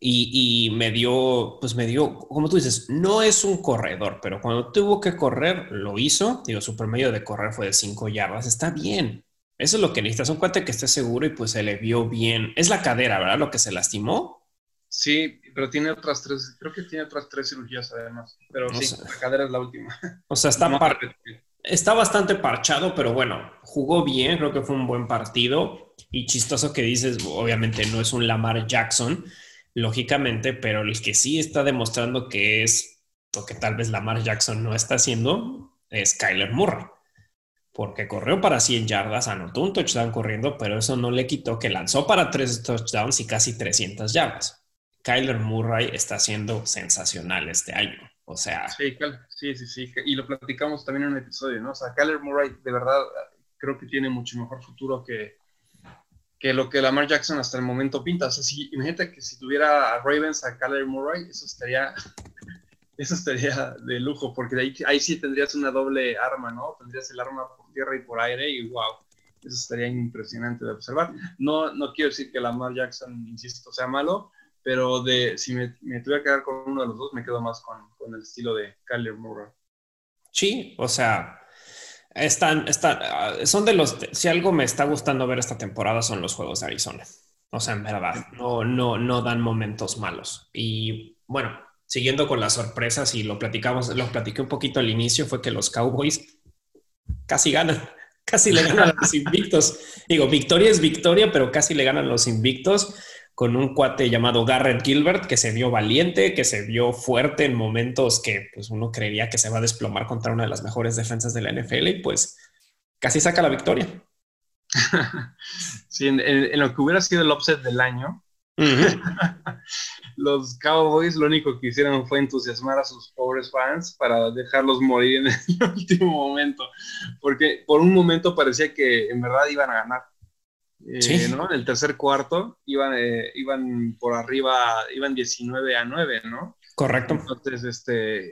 y, y, me dio, pues me dio, como tú dices, no es un corredor, pero cuando tuvo que correr, lo hizo. Digo, su promedio de correr fue de 5 yardas. Está bien. Eso es lo que necesitas. Un cuate que esté seguro y pues se le vio bien. Es la cadera, ¿verdad? Lo que se lastimó. Sí, pero tiene otras tres, creo que tiene otras tres cirugías además, pero sí, la cadera es la última. O sea, está, está bastante parchado, pero bueno, jugó bien, creo que fue un buen partido y chistoso que dices, obviamente no es un Lamar Jackson, lógicamente, pero el que sí está demostrando que es lo que tal vez Lamar Jackson no está haciendo es Kyler Murray porque corrió para 100 yardas, anotó un touchdown corriendo, pero eso no le quitó que lanzó para tres touchdowns y casi 300 yardas. Kyler Murray está siendo sensacional este año. O sea. Sí, sí, sí, sí. Y lo platicamos también en un episodio, ¿no? O sea, Kyler Murray de verdad creo que tiene mucho mejor futuro que, que lo que Lamar Jackson hasta el momento pinta. O sea, si, imagínate que si tuviera a Ravens a Kyler Murray, eso estaría eso estaría de lujo, porque ahí, ahí sí tendrías una doble arma, ¿no? Tendrías el arma por tierra y por aire y wow, eso estaría impresionante de observar. No, no quiero decir que Lamar Jackson, insisto, sea malo, pero de, si me, me tuviera que quedar con uno de los dos, me quedo más con, con el estilo de Kyler Murray. Sí, o sea, están, están, ah, son de los, si algo me está gustando ver esta temporada son los juegos de Arizona. O sea, en verdad, no, no, no dan momentos malos. Y bueno, siguiendo con las sorpresas y lo platicamos, lo platiqué un poquito al inicio, fue que los Cowboys casi ganan, casi le ganan a los invictos. Digo, victoria es victoria, pero casi le ganan los invictos con un cuate llamado Garrett Gilbert que se vio valiente, que se vio fuerte en momentos que pues, uno creería que se va a desplomar contra una de las mejores defensas de la NFL y pues casi saca la victoria. Sí, en, lo que hubiera sido el upset del año, los Cowboys lo único que hicieron fue entusiasmar a sus pobres fans para dejarlos morir en el último momento, porque por un momento parecía que en verdad iban a ganar. Eh, ¿no? En el tercer cuarto iban, eh, iban por arriba, iban 19 a 9, ¿no? Correcto. Entonces, este,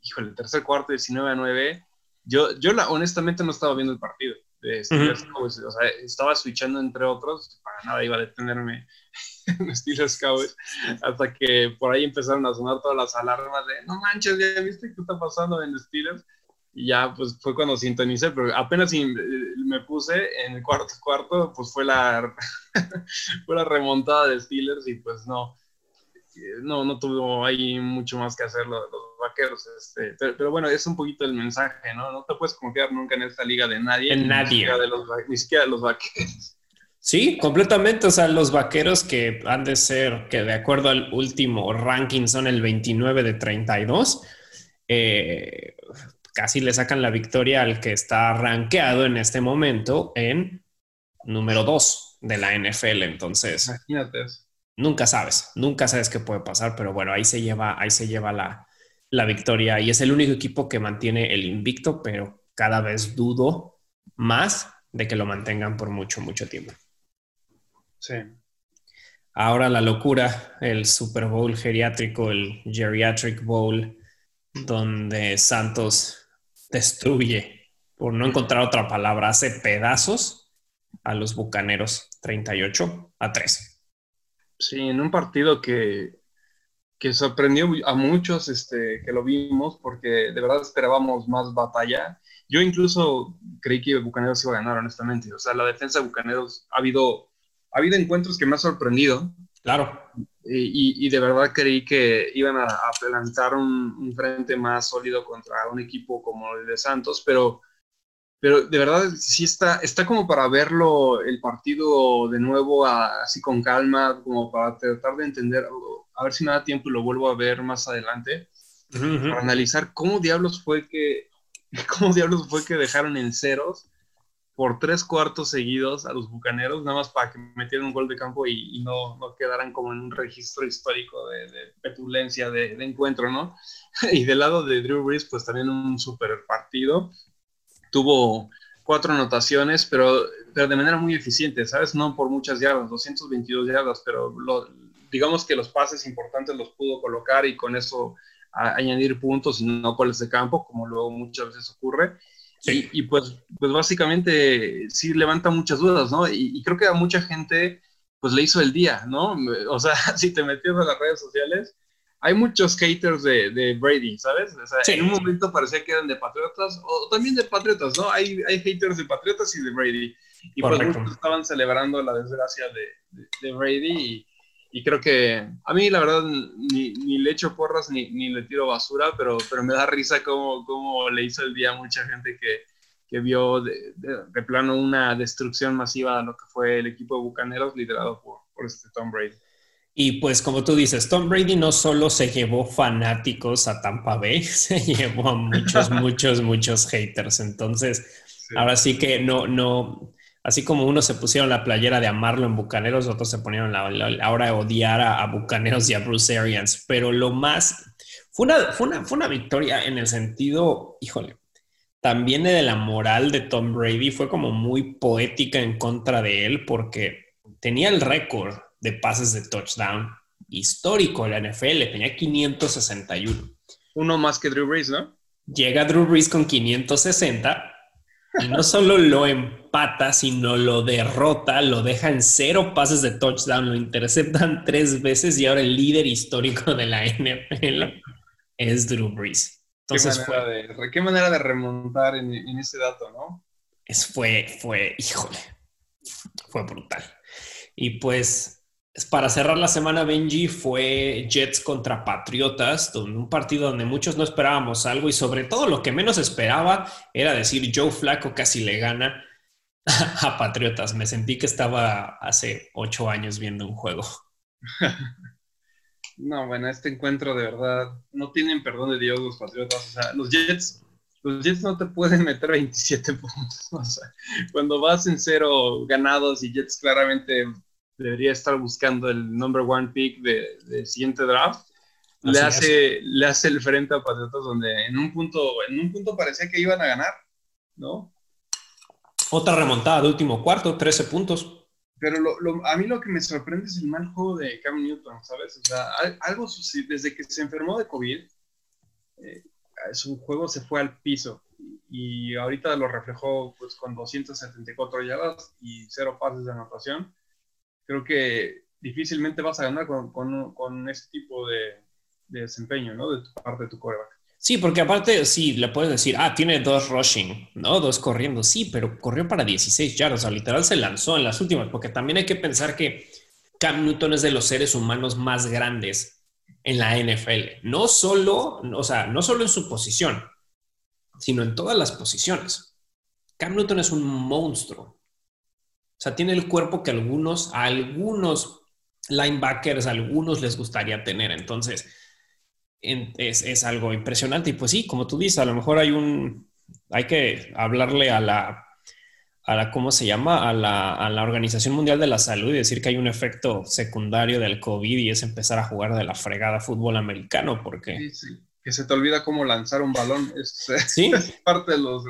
híjole, el tercer cuarto 19 a 9. Yo, yo la, honestamente no estaba viendo el partido. De o sea, estaba switchando entre otros, para nada iba a detenerme en Steelers Cowboys, hasta que por ahí empezaron a sonar todas las alarmas de, no manches, ya viste qué está pasando en Steelers, y ya pues fue cuando sintonicé, pero apenas me puse en el cuarto cuarto, pues fue la, fue la remontada de Steelers y pues no, no, no tuvo ahí mucho más que hacer los, vaqueros. Este, pero, bueno, es un poquito el mensaje, ¿no? No te puedes confiar nunca en esta liga de nadie. En nadie. de los, ni siquiera de los vaqueros. Sí, completamente. O sea, los vaqueros que han de ser, que de acuerdo al último ranking son el 29 de 32, eh, casi le sacan la victoria al que está rankeado en este momento en número 2 de la NFL. Entonces, imagínate Nunca sabes, nunca sabes qué puede pasar, pero bueno, ahí se lleva, ahí se lleva la, la victoria y es el único equipo que mantiene el invicto, pero cada vez dudo más de que lo mantengan por mucho, mucho tiempo. Sí. Ahora la locura, el Super Bowl geriátrico, el Geriatric Bowl, donde Santos destruye, por no encontrar otra palabra, hace pedazos a los Bucaneros 38 a 3. Sí, en un partido que, que sorprendió a muchos este, que lo vimos, porque de verdad esperábamos más batalla. Yo incluso creí que Bucaneros iba a ganar, honestamente. O sea, la defensa de Bucaneros ha habido ha habido encuentros que me han sorprendido. Claro. Y, de verdad creí que iban a, a un, frente más sólido contra un equipo como el de Santos, pero, pero de verdad sí está, está como para verlo el partido de nuevo así con calma, como para tratar de entender, a ver si me da tiempo y lo vuelvo a ver más adelante, para analizar cómo diablos fue que, cómo diablos fue que dejaron en ceros por tres cuartos seguidos a los Bucaneros, nada más para que metieran un gol de campo y, no, no, quedaran como en un registro histórico de, petulencia de, encuentro, ¿no? y del lado de Drew Brees, pues también un super partido. Tuvo cuatro anotaciones, pero, pero de manera muy eficiente, ¿sabes? No por muchas yardas, 222 yardas, pero digamos que los pases importantes los pudo colocar y con eso añadir puntos y no goles de campo, como luego muchas veces ocurre. Y, pues, pues básicamente sí levanta muchas dudas, ¿no? Y, creo que a mucha gente pues le hizo el día, ¿no? O sea, si te metías a las redes sociales, hay muchos haters de, de Brady, ¿sabes? O sea, en un momento parecía que eran de Patriotas o también de Patriotas, ¿no? Hay, hay haters de Patriotas y de Brady. Y pues muchos estaban celebrando la desgracia de, de, Brady y, y creo que a mí la verdad ni, ni le echo porras ni, ni, le tiro basura, pero, pero me da risa cómo, cómo le hizo el día a mucha gente que, que vio de, de, plano una destrucción masiva a lo que fue el equipo de Bucaneros liderado por, por este Tom Brady. Y pues como tú dices, Tom Brady no solo se llevó fanáticos a Tampa Bay, se llevó a muchos, muchos, muchos haters. Entonces, ahora sí que no, no, así como uno se pusieron la playera de amarlo en Bucaneros, otros se ponieron la, ahora de odiar a, Bucaneros y a Bruce Arians. Pero lo más, fue una, fue, una, fue una victoria en el sentido, híjole, también de la moral de Tom Brady, fue como muy poética en contra de él porque tenía el récord de pases de touchdown histórico en la NFL, tenía 561. Uno más que Drew Brees, ¿no? Llega Drew Brees con 560 y no solo lo empata, sino lo derrota, lo deja en cero pases de touchdown, lo interceptan tres veces y ahora el líder histórico de la NFL es Drew Brees. Entonces ¿Qué, manera, de, qué manera de remontar en, ese dato, ¿no? Es, fue, fue, híjole, fue brutal. Y pues para cerrar la semana, Benji, fue Jets contra Patriotas, un partido donde muchos no esperábamos algo y sobre todo lo que menos esperaba era decir Joe Flaco casi le gana a Patriotas. Me sentí que estaba hace ocho años viendo un juego. No, bueno, este encuentro de verdad no tienen perdón de Dios los Patriotas. O sea, los Jets, los Jets no te pueden meter 27 puntos. O sea, cuando vas en cero ganados y Jets claramente debería estar buscando el number one pick del de siguiente draft. le hace, le hace el frente a Patriotas donde en un punto, en un punto parecía que iban a ganar, ¿no? Otra remontada de último cuarto, 13 puntos. Pero lo, a mí lo que me sorprende es el mal juego de Cam Newton, ¿sabes? O sea, algo sucedió desde que se enfermó de COVID, eh, su juego se fue al piso y ahorita lo reflejó pues con 274 yardas y cero pases de anotación creo que difícilmente vas a ganar con, con, con este tipo de, de, desempeño, ¿no? De tu parte de tu coreback. Sí, porque aparte, sí, le puedes decir, ah, tiene dos rushing, ¿no? Dos corriendo, sí, pero corrió para 16 yardas, o sea, literal se lanzó en las últimas, porque también hay que pensar que Cam Newton es de los seres humanos más grandes en la NFL. No solo, o sea, no solo en su posición, sino en todas las posiciones. Cam Newton es un monstruo. O sea, tiene el cuerpo que algunos, a algunos linebackers, a algunos les gustaría tener. Entonces, es, algo impresionante. Y pues sí, como tú dices, a lo mejor hay un, hay que hablarle a la, a la ¿cómo se llama? A la, a la Organización Mundial de la Salud y decir que hay un efecto secundario del COVID y es empezar a jugar de la fregada fútbol americano, porque... Sí, sí. Que se te olvida cómo lanzar un balón. Es, ¿Sí? es parte de los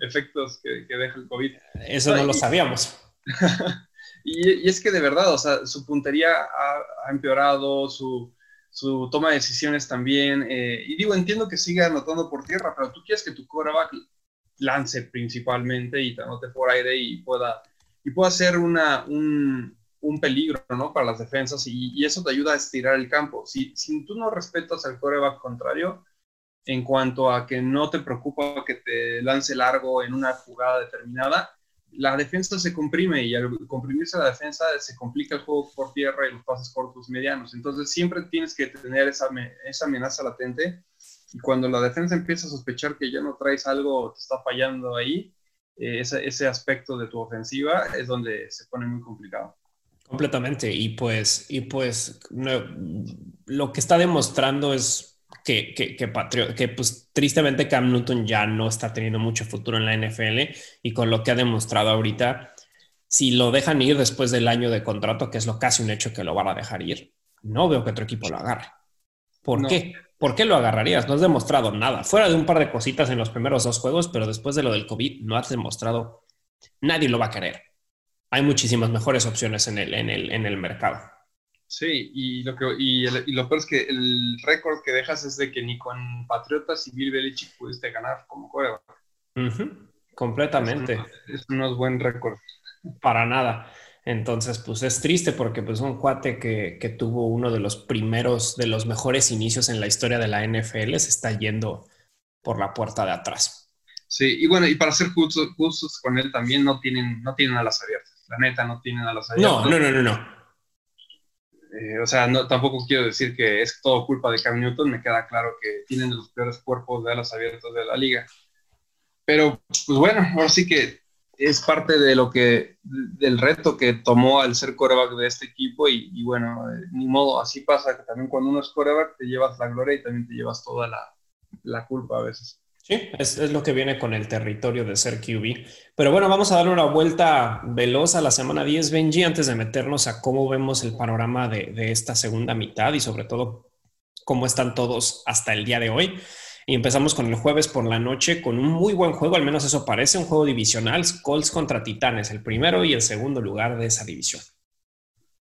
efectos que, que deja el COVID. Eso no lo sabíamos. y, es que de verdad, o sea, su puntería ha, empeorado, su, su, toma de decisiones también. Eh, y digo, entiendo que siga anotando por tierra, pero tú quieres que tu quarterback lance principalmente y te anote por aire y pueda, y pueda ser una, un, un peligro ¿no? para las defensas y, eso te ayuda a estirar el campo. Si, si tú no respetas al quarterback contrario, en cuanto a que no te preocupa que te lance largo en una jugada determinada, la defensa se comprime y al comprimirse la defensa se complica el juego por tierra y los pases cortos medianos. Entonces siempre tienes que tener esa, esa amenaza latente y cuando la defensa empieza a sospechar que ya no traes algo, te está fallando ahí, eh, ese, ese aspecto de tu ofensiva es donde se pone muy complicado. Completamente. Y pues, y pues lo que está demostrando es que, que, que, pues tristemente Cam Newton ya no está teniendo mucho futuro en la NFL y con lo que ha demostrado ahorita, si lo dejan ir después del año de contrato, que es lo casi un hecho que lo van a dejar ir, no veo que otro equipo lo agarre. ¿Por qué? ¿Por qué lo agarrarías? No has demostrado nada. Fuera de un par de cositas en los primeros dos juegos, pero después de lo del COVID no has demostrado. Nadie lo va a querer. Hay muchísimas mejores opciones en el, en el, en el mercado. Sí, y lo, que, y, lo peor es que el récord que dejas es de que ni con Patriotas y Bill Belichick pudiste ganar como juego. Completamente. Es no es buen récord. Para nada. Entonces, pues es triste porque pues un cuate que, que, tuvo uno de los primeros, de los mejores inicios en la historia de la NFL se está yendo por la puerta de atrás. Sí, y bueno, y para ser justos, con él también no tienen, no tienen alas abiertas. La neta, no tienen alas abiertas. No, no, no, no, no. Eh, o sea, no, tampoco quiero decir que es todo culpa de Cam Newton, me queda claro que tienen los peores cuerpos de alas abiertas de la liga. Pero, pues bueno, ahora sí que es parte de lo que, del reto que tomó al ser coreback de este equipo y, bueno, eh, ni modo, así pasa que también cuando uno es coreback te llevas la gloria y también te llevas toda la, la culpa a veces. Sí, es, lo que viene con el territorio de ser QB. Pero bueno, vamos a darle una vuelta veloz a la semana 10, Benji, antes de meternos a cómo vemos el panorama de, de esta segunda mitad y sobre todo cómo están todos hasta el día de hoy. Y empezamos con el jueves por la noche con un muy buen juego, al menos eso parece, un juego divisional, Colts contra Titanes, el primero y el segundo lugar de esa división.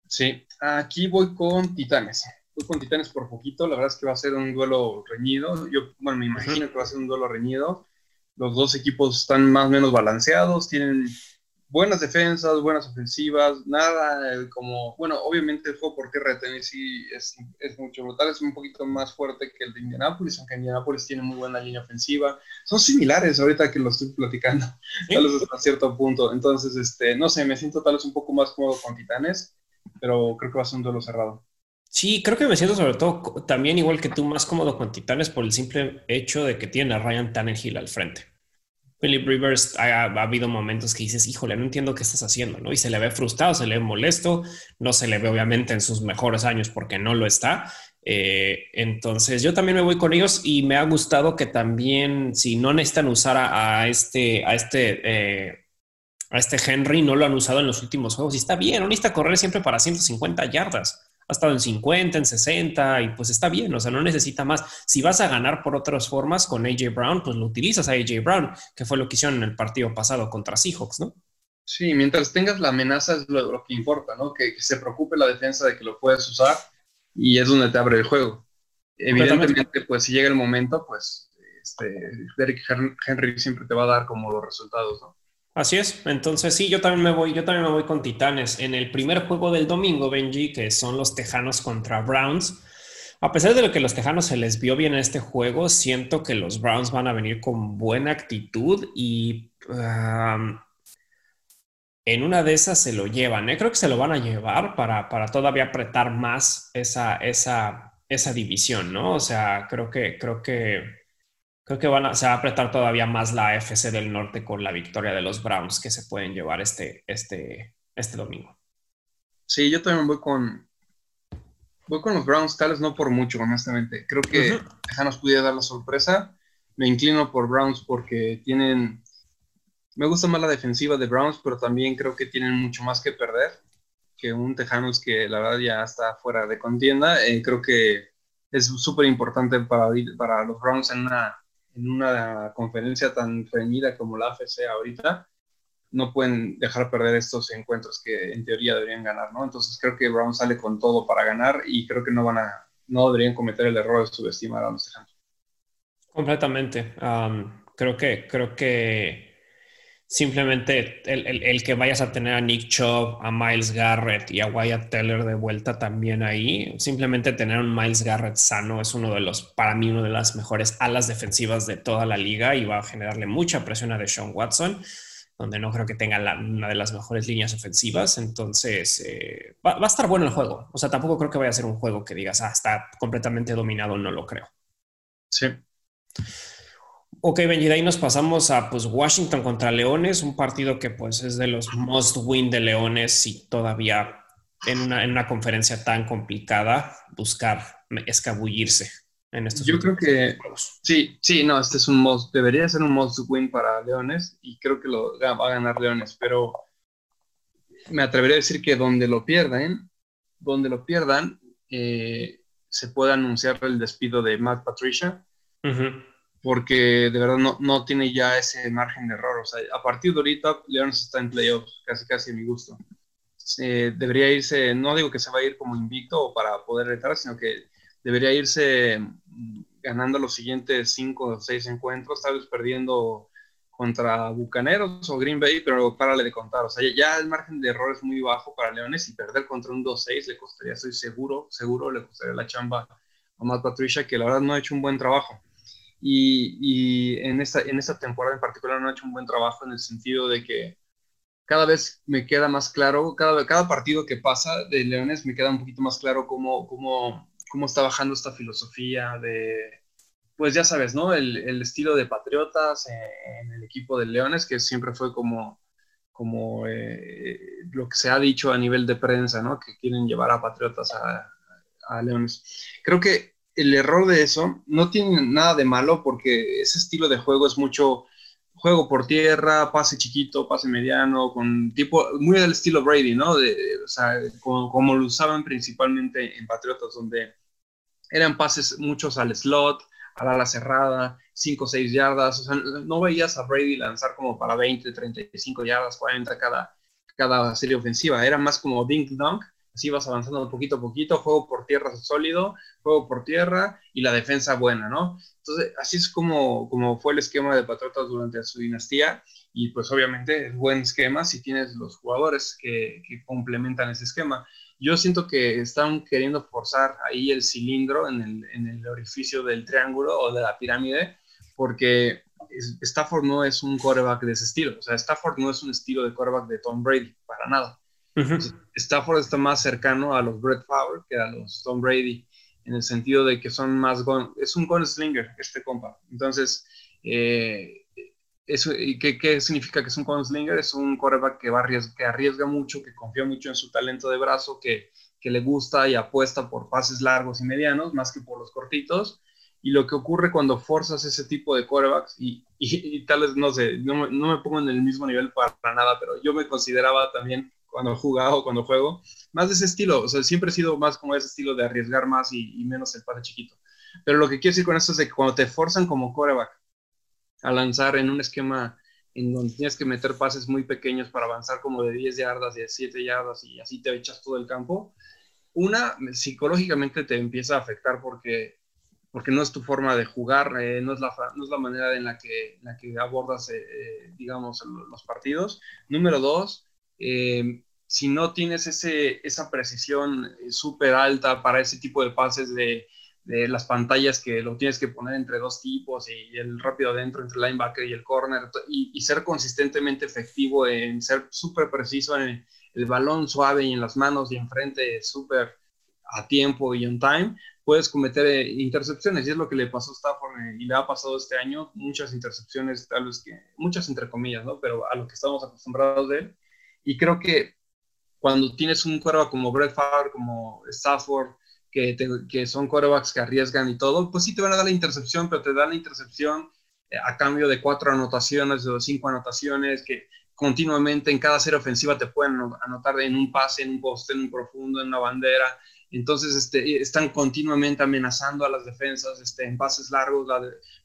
Sí, aquí voy con Titanes. Voy con Titanes por poquito, la verdad es que va a ser un duelo reñido. Yo, bueno, me imagino que va a ser un duelo reñido. Los dos equipos están más o menos balanceados, tienen buenas defensas, buenas ofensivas, nada eh, como, bueno, obviamente el juego por tierra de Tennessee es, es mucho brutal, es un poquito más fuerte que el de Indianapolis, aunque Indianapolis tiene muy buena línea ofensiva. Son similares ahorita que lo estoy platicando, tal vez hasta cierto punto. Entonces, este, no sé, me siento tal vez un poco más cómodo con Titanes, pero creo que va a ser un duelo cerrado. Sí, creo que me siento sobre todo también igual que tú, más cómodo con Titanes por el simple hecho de que tiene a Ryan Tannehill al frente. Philip Rivers ha, habido momentos que dices, híjole, no entiendo qué estás haciendo, ¿no? Y se le ve frustrado, se le ve molesto, no se le ve obviamente en sus mejores años porque no lo está. Eh, entonces yo también me voy con ellos y me ha gustado que también, si no necesitan usar a, este, a este, eh, a este Henry, no lo han usado en los últimos juegos y está bien, no necesita correr siempre para 150 yardas ha estado en 50, en 60 y pues está bien, o sea, no necesita más. Si vas a ganar por otras formas con AJ Brown, pues lo utilizas a AJ Brown, que fue lo que hicieron en el partido pasado contra Seahawks, ¿no? Sí, mientras tengas la amenaza es lo, que importa, ¿no? Que, se preocupe la defensa de que lo puedes usar y es donde te abre el juego. Evidentemente, pues si llega el momento, pues este, Derek Henry siempre te va a dar como los resultados, ¿no? Así es. Entonces, sí, yo también me voy, yo también me voy con Titanes. En el primer juego del domingo, Benji, que son los Tejanos contra Browns. A pesar de lo que los Tejanos se les vio bien en este juego, siento que los Browns van a venir con buena actitud y en una de esas se lo llevan. ¿eh? Creo que se lo van a llevar para, para todavía apretar más esa, esa, esa división, ¿no? O sea, creo que, creo que Creo que van a, se va a apretar todavía más la AFC del Norte con la victoria de los Browns que se pueden llevar este, este, este domingo. Sí, yo también voy con, voy con los Browns, tal vez no por mucho, honestamente. Creo que uh nos pudiera dar la sorpresa. Me inclino por Browns porque tienen, me gusta más la defensiva de Browns, pero también creo que tienen mucho más que perder que un Tejanos que la verdad ya está fuera de contienda. Eh, creo que es súper importante para, para los Browns en una en una conferencia tan reñida como la AFC ahorita, no pueden dejar perder estos encuentros que en teoría deberían ganar, ¿no? Entonces creo que Brown sale con todo para ganar y creo que no van a, no deberían cometer el error de subestimar a los. Completamente. creo que, creo que simplemente el, que vayas a tener a Nick Chubb, a Miles Garrett y a Wyatt Teller de vuelta también ahí, simplemente tener un Miles Garrett sano es uno de los, para mí, una de las mejores alas defensivas de toda la liga y va a generarle mucha presión a Deshaun Watson, donde no creo que tenga una de las mejores líneas ofensivas. Entonces, eh, va, va, a estar bueno el juego. O sea, tampoco creo que vaya a ser un juego que digas, ah, está completamente dominado, no lo creo. Sí. Ok, Benji, de ahí nos pasamos a pues, Washington contra Leones, un partido que pues es de los must win de Leones y todavía en una, en una conferencia tan complicada buscar escabullirse en estos Yo creo que sí, sí, no, este es un must, debería ser un must win para Leones y creo que lo va a ganar Leones, pero me atrevería a decir que donde lo pierdan, donde lo pierdan, eh, se puede anunciar el despido de Matt Patricia porque de verdad no, no, tiene ya ese margen de error. O sea, a partir de ahorita, Leones está en playoffs, casi casi a mi gusto. debería irse, no digo que se va a ir como invicto para poder retar, sino que debería irse mm, ganando los siguientes cinco o seis encuentros, tal vez perdiendo contra Bucaneros o Green Bay, pero párale de contar. O sea, ya el margen de error es muy bajo para Leones y perder contra un 2-6 le costaría, estoy seguro, seguro le costaría la chamba a Matt Patricia, que la verdad no ha hecho un buen trabajo y, en, esta, en esta temporada en particular no ha hecho un buen trabajo en el sentido de que cada vez me queda más claro, cada, cada partido que pasa de Leones me queda un poquito más claro cómo, cómo, cómo está bajando esta filosofía de, pues ya sabes, ¿no? El, el estilo de Patriotas en, el equipo de Leones, que siempre fue como, como eh, lo que se ha dicho a nivel de prensa, ¿no? Que quieren llevar a Patriotas a, a Leones. Creo que el error de eso no tiene nada de malo porque ese estilo de juego es mucho juego por tierra, pase chiquito, pase mediano, con tipo, muy del estilo Brady, ¿no? De, o sea, como, lo usaban principalmente en Patriotas, donde eran pases muchos al slot, al ala cerrada, 5 o 6 yardas, o sea, no veías a Brady lanzar como para 20, 35 yardas, 40 cada, cada serie ofensiva, era más como dink dunk, así vas avanzando poquito a poquito, juego por tierra sólido, juego por tierra y la defensa buena, ¿no? Entonces, así es como, como fue el esquema de Patriotas durante su dinastía y pues obviamente es buen esquema si tienes los jugadores que, complementan ese esquema. Yo siento que están queriendo forzar ahí el cilindro en el, en el orificio del triángulo o de la pirámide porque Stafford no es un quarterback de ese estilo. O sea, Stafford no es un estilo de quarterback de Tom Brady, para nada. Stafford está más cercano a los Brett Favre que a los Tom Brady, en el sentido de que son más, es un gunslinger este compa. Entonces, eh, eso, ¿qué, ¿qué, significa que es un gunslinger? Es un quarterback que, arriesga, mucho, que confía mucho en su talento de brazo, que, que le gusta y apuesta por pases largos y medianos, más que por los cortitos. Y lo que ocurre cuando forzas ese tipo de quarterbacks, y, y, tal vez, no sé, no, no, me pongo en el mismo nivel para nada, pero yo me consideraba también cuando he jugado, cuando juego, más de ese estilo, o sea, siempre he sido más como ese estilo de arriesgar más y, menos el pase chiquito. Pero lo que quiero decir con esto es de que cuando te forzan como coreback a lanzar en un esquema en donde tienes que meter pases muy pequeños para avanzar como de 10 yardas, de 7 yardas y así te echas todo el campo, una, psicológicamente te empieza a afectar porque, porque no es tu forma de jugar, eh, no, es la, no es la manera en la que, la que abordas, eh, eh, digamos, los partidos. Número dos, eh, si no tienes ese, esa precisión eh, súper alta para ese tipo de pases de, de, las pantallas que lo tienes que poner entre dos tipos y el rápido adentro entre el linebacker y el corner y, ser consistentemente efectivo en ser súper preciso en el, balón suave y en las manos y enfrente súper a tiempo y on time, puedes cometer eh, intercepciones y es lo que le pasó a Stafford y le ha pasado este año, muchas intercepciones, tal vez que, muchas entre comillas, ¿no? Pero a lo que estamos acostumbrados de él y creo que cuando tienes un quarterback como Brett Favre, como Stafford, que, que son quarterbacks que arriesgan y todo, pues sí te van a dar la intercepción, pero te dan la intercepción eh, a cambio de cuatro anotaciones o cinco anotaciones, que continuamente en cada serie ofensiva te pueden anotar en un pase, en un poste, en un profundo, en una bandera. Entonces este, están continuamente amenazando a las defensas este, en pases largos.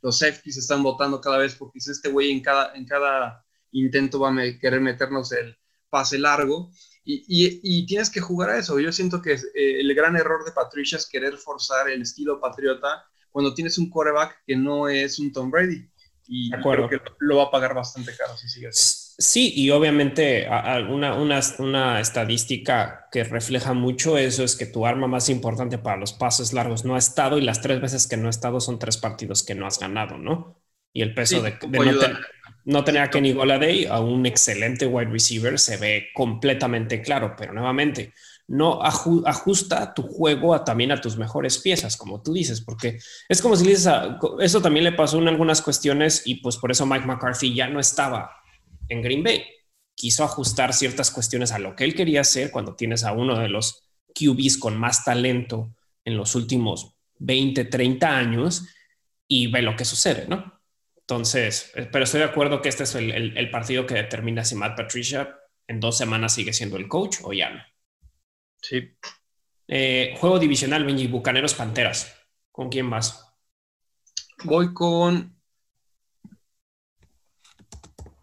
los safeties están votando cada vez porque este güey en cada, en cada intento va a querer meternos el, pase largo y, y, tienes que jugar a eso. Yo siento que eh, el gran error de Patricia es querer forzar el estilo patriota cuando tienes un quarterback que no es un Tom Brady. Y creo que lo va a pagar bastante caro si sigue así. Sí, y obviamente una, una, una, estadística que refleja mucho eso es que tu arma más importante para los pases largos no ha estado y las tres veces que no ha estado son tres partidos que no has ganado, ¿no? Y el peso de, de no, no tener a Kenny Goladay, a un excelente wide receiver, se ve completamente claro, pero nuevamente, no ajusta tu juego también a tus mejores piezas, como tú dices, porque es como si dices, eso también le pasó en algunas cuestiones y pues por eso Mike McCarthy ya no estaba en Green Bay. Quiso ajustar ciertas cuestiones a lo que él quería hacer cuando tienes a uno de los QBs con más talento en los últimos 20, 30 años y ve lo que sucede, ¿no? Entonces, eh, pero estoy de acuerdo que este es el, partido que determina si Matt Patricia en dos semanas sigue siendo el coach o ya no. Sí. Eh, juego divisional, Benji, Bucaneros Panteras. ¿Con quién vas? Voy con.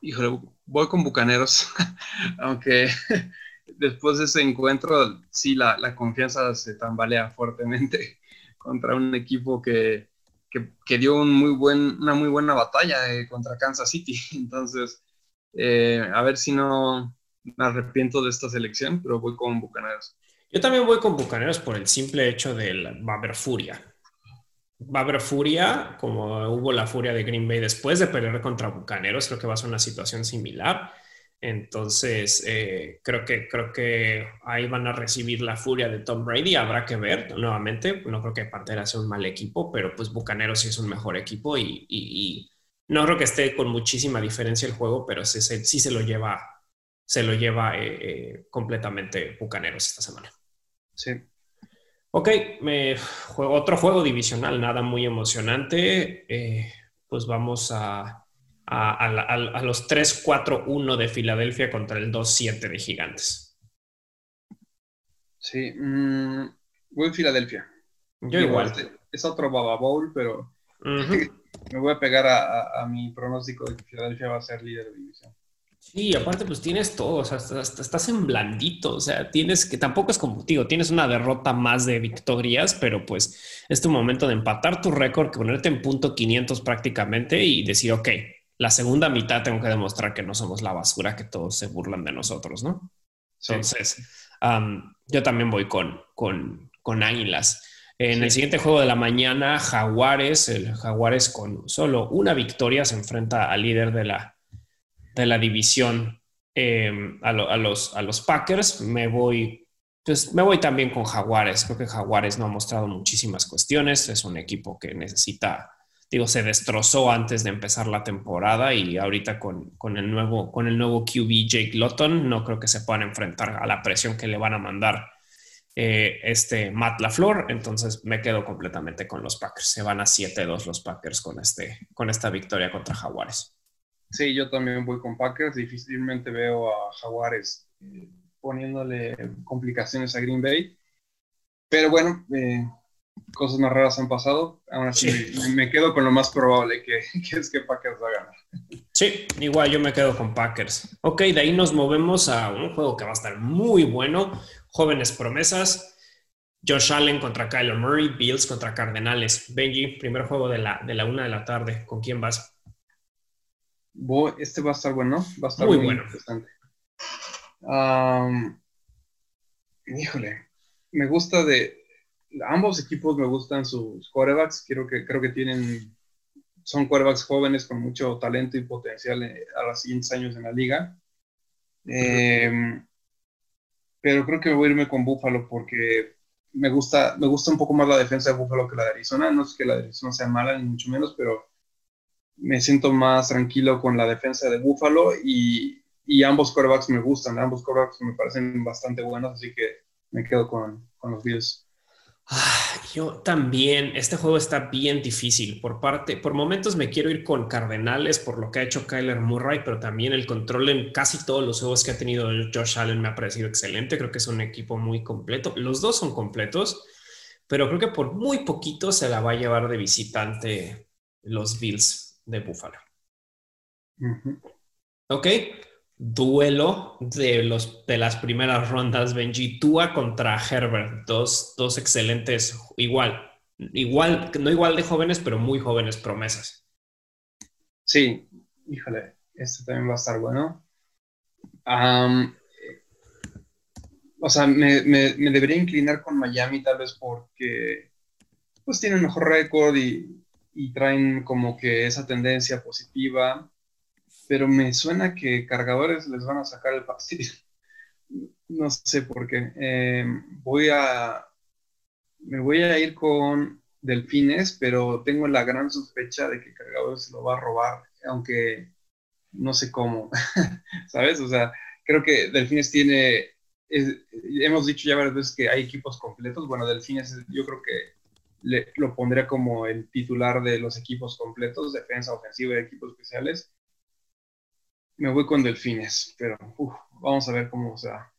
Híjole, voy con Bucaneros. Aunque después de ese encuentro, sí, la, la confianza se tambalea fuertemente contra un equipo que, que, dio una muy buena batalla eh, contra Kansas City. Entonces, eh, a ver si no me arrepiento de esta selección, pero voy con Bucaneros. Yo también voy con Bucaneros por el simple hecho de va a haber furia. Va a haber furia, como hubo la furia de Green Bay después de perder contra Bucaneros, creo que va a ser una situación similar. Entonces, eh, creo, que, creo que ahí van a recibir la furia de Tom Brady. Habrá que ver nuevamente. No creo que Pantera sea un mal equipo, pero pues Bucaneros sí es un mejor equipo y, no creo que esté con muchísima diferencia el juego, pero sí, sí se lo lleva, se lo lleva eh, eh, completamente Bucaneros esta semana. Sí. Ok, me juego otro juego divisional, nada muy emocionante. pues vamos a a, los 3-4-1 de Filadelfia contra el 2-7 de Gigantes. Sí, mmm, voy a Filadelfia. Yo igual. Este, es otro Baba Bowl, pero me voy a pegar a, mi pronóstico de que Filadelfia va a ser líder de división. Sí, aparte pues tienes todo, o sea, estás, en blandito, o sea, tienes que tampoco es como, digo, tienes una derrota más de victorias, pero pues es tu momento de empatar tu récord, ponerte en punto 500 prácticamente y decir, ok, la segunda mitad tengo que demostrar que no somos la basura, que todos se burlan de nosotros, ¿no? Entonces, yo también voy con, con, con Águilas. En el siguiente juego de la mañana, Jaguares, el Jaguares con solo una victoria se enfrenta al líder de la, de la división, em, a, los, a los Packers. Me voy, pues me voy también con Jaguares. Creo que Jaguares no ha mostrado muchísimas cuestiones. Es un equipo que necesita digo, se destrozó antes de empezar la temporada y ahorita con, el, nuevo, con el nuevo QB Jake Lotton no creo que se puedan enfrentar a la presión que le van a mandar eh, este Matt LaFleur, entonces me quedo completamente con los Packers. Se van a 7-2 los Packers con, este, con esta victoria contra Jaguares. Sí, yo también voy con Packers. Difícilmente veo a Jaguares eh, poniéndole complicaciones a Green Bay. Pero bueno, eh, cosas más raras han pasado. Aún así, me, quedo con lo más probable que, es que Packers va a ganar. Sí, igual yo me quedo con Packers. Ok, de ahí nos movemos a un juego que va a estar muy bueno. Jóvenes promesas. Josh Allen contra Kyler Murray, Bills contra Cardenales. Benji, primer juego de la, de la una de la tarde. ¿Con quién vas? Este va a estar bueno, va a estar muy, bueno. híjole, me gusta de, ambos equipos me gustan sus quarterbacks. Creo que, creo que tienen, son quarterbacks jóvenes con mucho talento y potencial eh, a los siguientes años en la liga. Eh, pero creo que voy a irme con Buffalo porque me gusta, me gusta un poco más la defensa de Buffalo que la de Arizona. No es que la de Arizona sea mala, ni mucho menos, pero me siento más tranquilo con la defensa de Buffalo y, y ambos quarterbacks me gustan. Ambos quarterbacks me parecen bastante buenos, así que me quedo con, con los Bills. Ah, yo también, este juego está bien difícil. Por parte, por momentos me quiero ir con Cardenales por lo que ha hecho Kyler Murray, pero también el control en casi todos los juegos que ha tenido Josh Allen me ha parecido excelente. Creo que es un equipo muy completo. Los dos son completos, pero creo que por muy poquito se la va a llevar de visitante los Bills de Buffalo. Ok, duelo de, los, de las primeras rondas, Benji Tua contra Herbert, dos, dos excelentes, igual, igual, no igual de jóvenes, pero muy jóvenes promesas. Sí, híjole, este también va a estar bueno. o sea, me, debería inclinar con Miami tal vez porque pues tienen mejor récord y, y traen como que esa tendencia positiva pero me suena que cargadores les van a sacar el partido. No sé por qué. Eh, voy a. Me voy a ir con Delfines, pero tengo la gran sospecha de que cargadores lo va a robar, aunque no sé cómo. ¿Sabes? O sea, creo que Delfines tiene. hemos dicho ya varias veces que hay equipos completos. Bueno, Delfines, yo creo que lo pondría como el titular de los equipos completos, defensa, ofensiva y equipos especiales me voy con Delfines, pero vamos a ver cómo sea.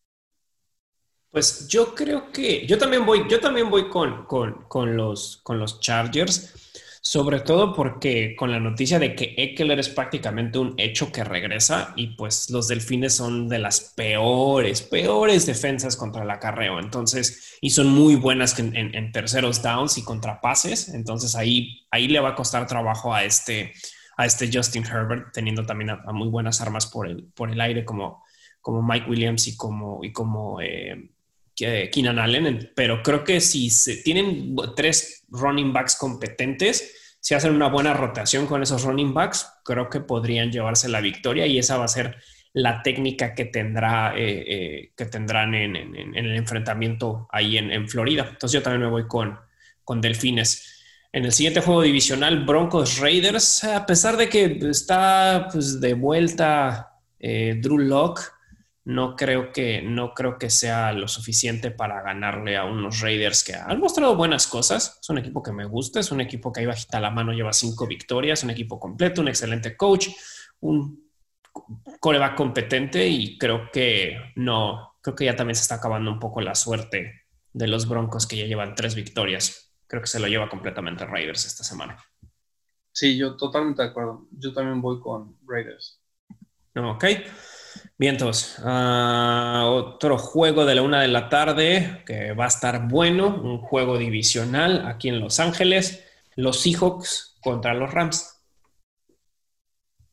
Pues yo creo que yo también voy, yo también voy con, con, los, con los Chargers, sobre todo porque con la noticia de que Eckler es prácticamente un hecho que regresa y pues los Delfines son de las peores, peores defensas contra el acarreo, entonces, y son muy buenas en, terceros downs y contra pases, entonces ahí, ahí le va a costar trabajo a este, a este Justin Herbert, teniendo también a, muy buenas armas por el, por el aire como, como Mike Williams y como, y como eh, Keenan Allen. Pero creo que si se, tienen tres running backs competentes, si hacen una buena rotación con esos running backs, creo que podrían llevarse la victoria y esa va a ser la técnica que, tendrá, eh, eh, que tendrán en, el enfrentamiento ahí en, Florida. Entonces yo también me voy con, con Delfines. En el siguiente juego divisional, Broncos Raiders, a pesar de que está pues, de vuelta eh, Drew Locke, no creo, que, no creo que sea lo suficiente para ganarle a unos Raiders que han mostrado buenas cosas. Es un equipo que me gusta, es un equipo que ahí bajita la mano lleva cinco victorias, un equipo completo, un excelente coach, un coreback competente y creo que no, creo que ya también se está acabando un poco la suerte de los Broncos que ya llevan tres victorias. Creo que se lo lleva completamente Raiders esta semana. Sí, yo totalmente de acuerdo. Yo también voy con Raiders. Ok. Bien, entonces, ah, otro juego de la una de la tarde que va a estar bueno, un juego divisional aquí en Los Ángeles, los Seahawks contra los Rams.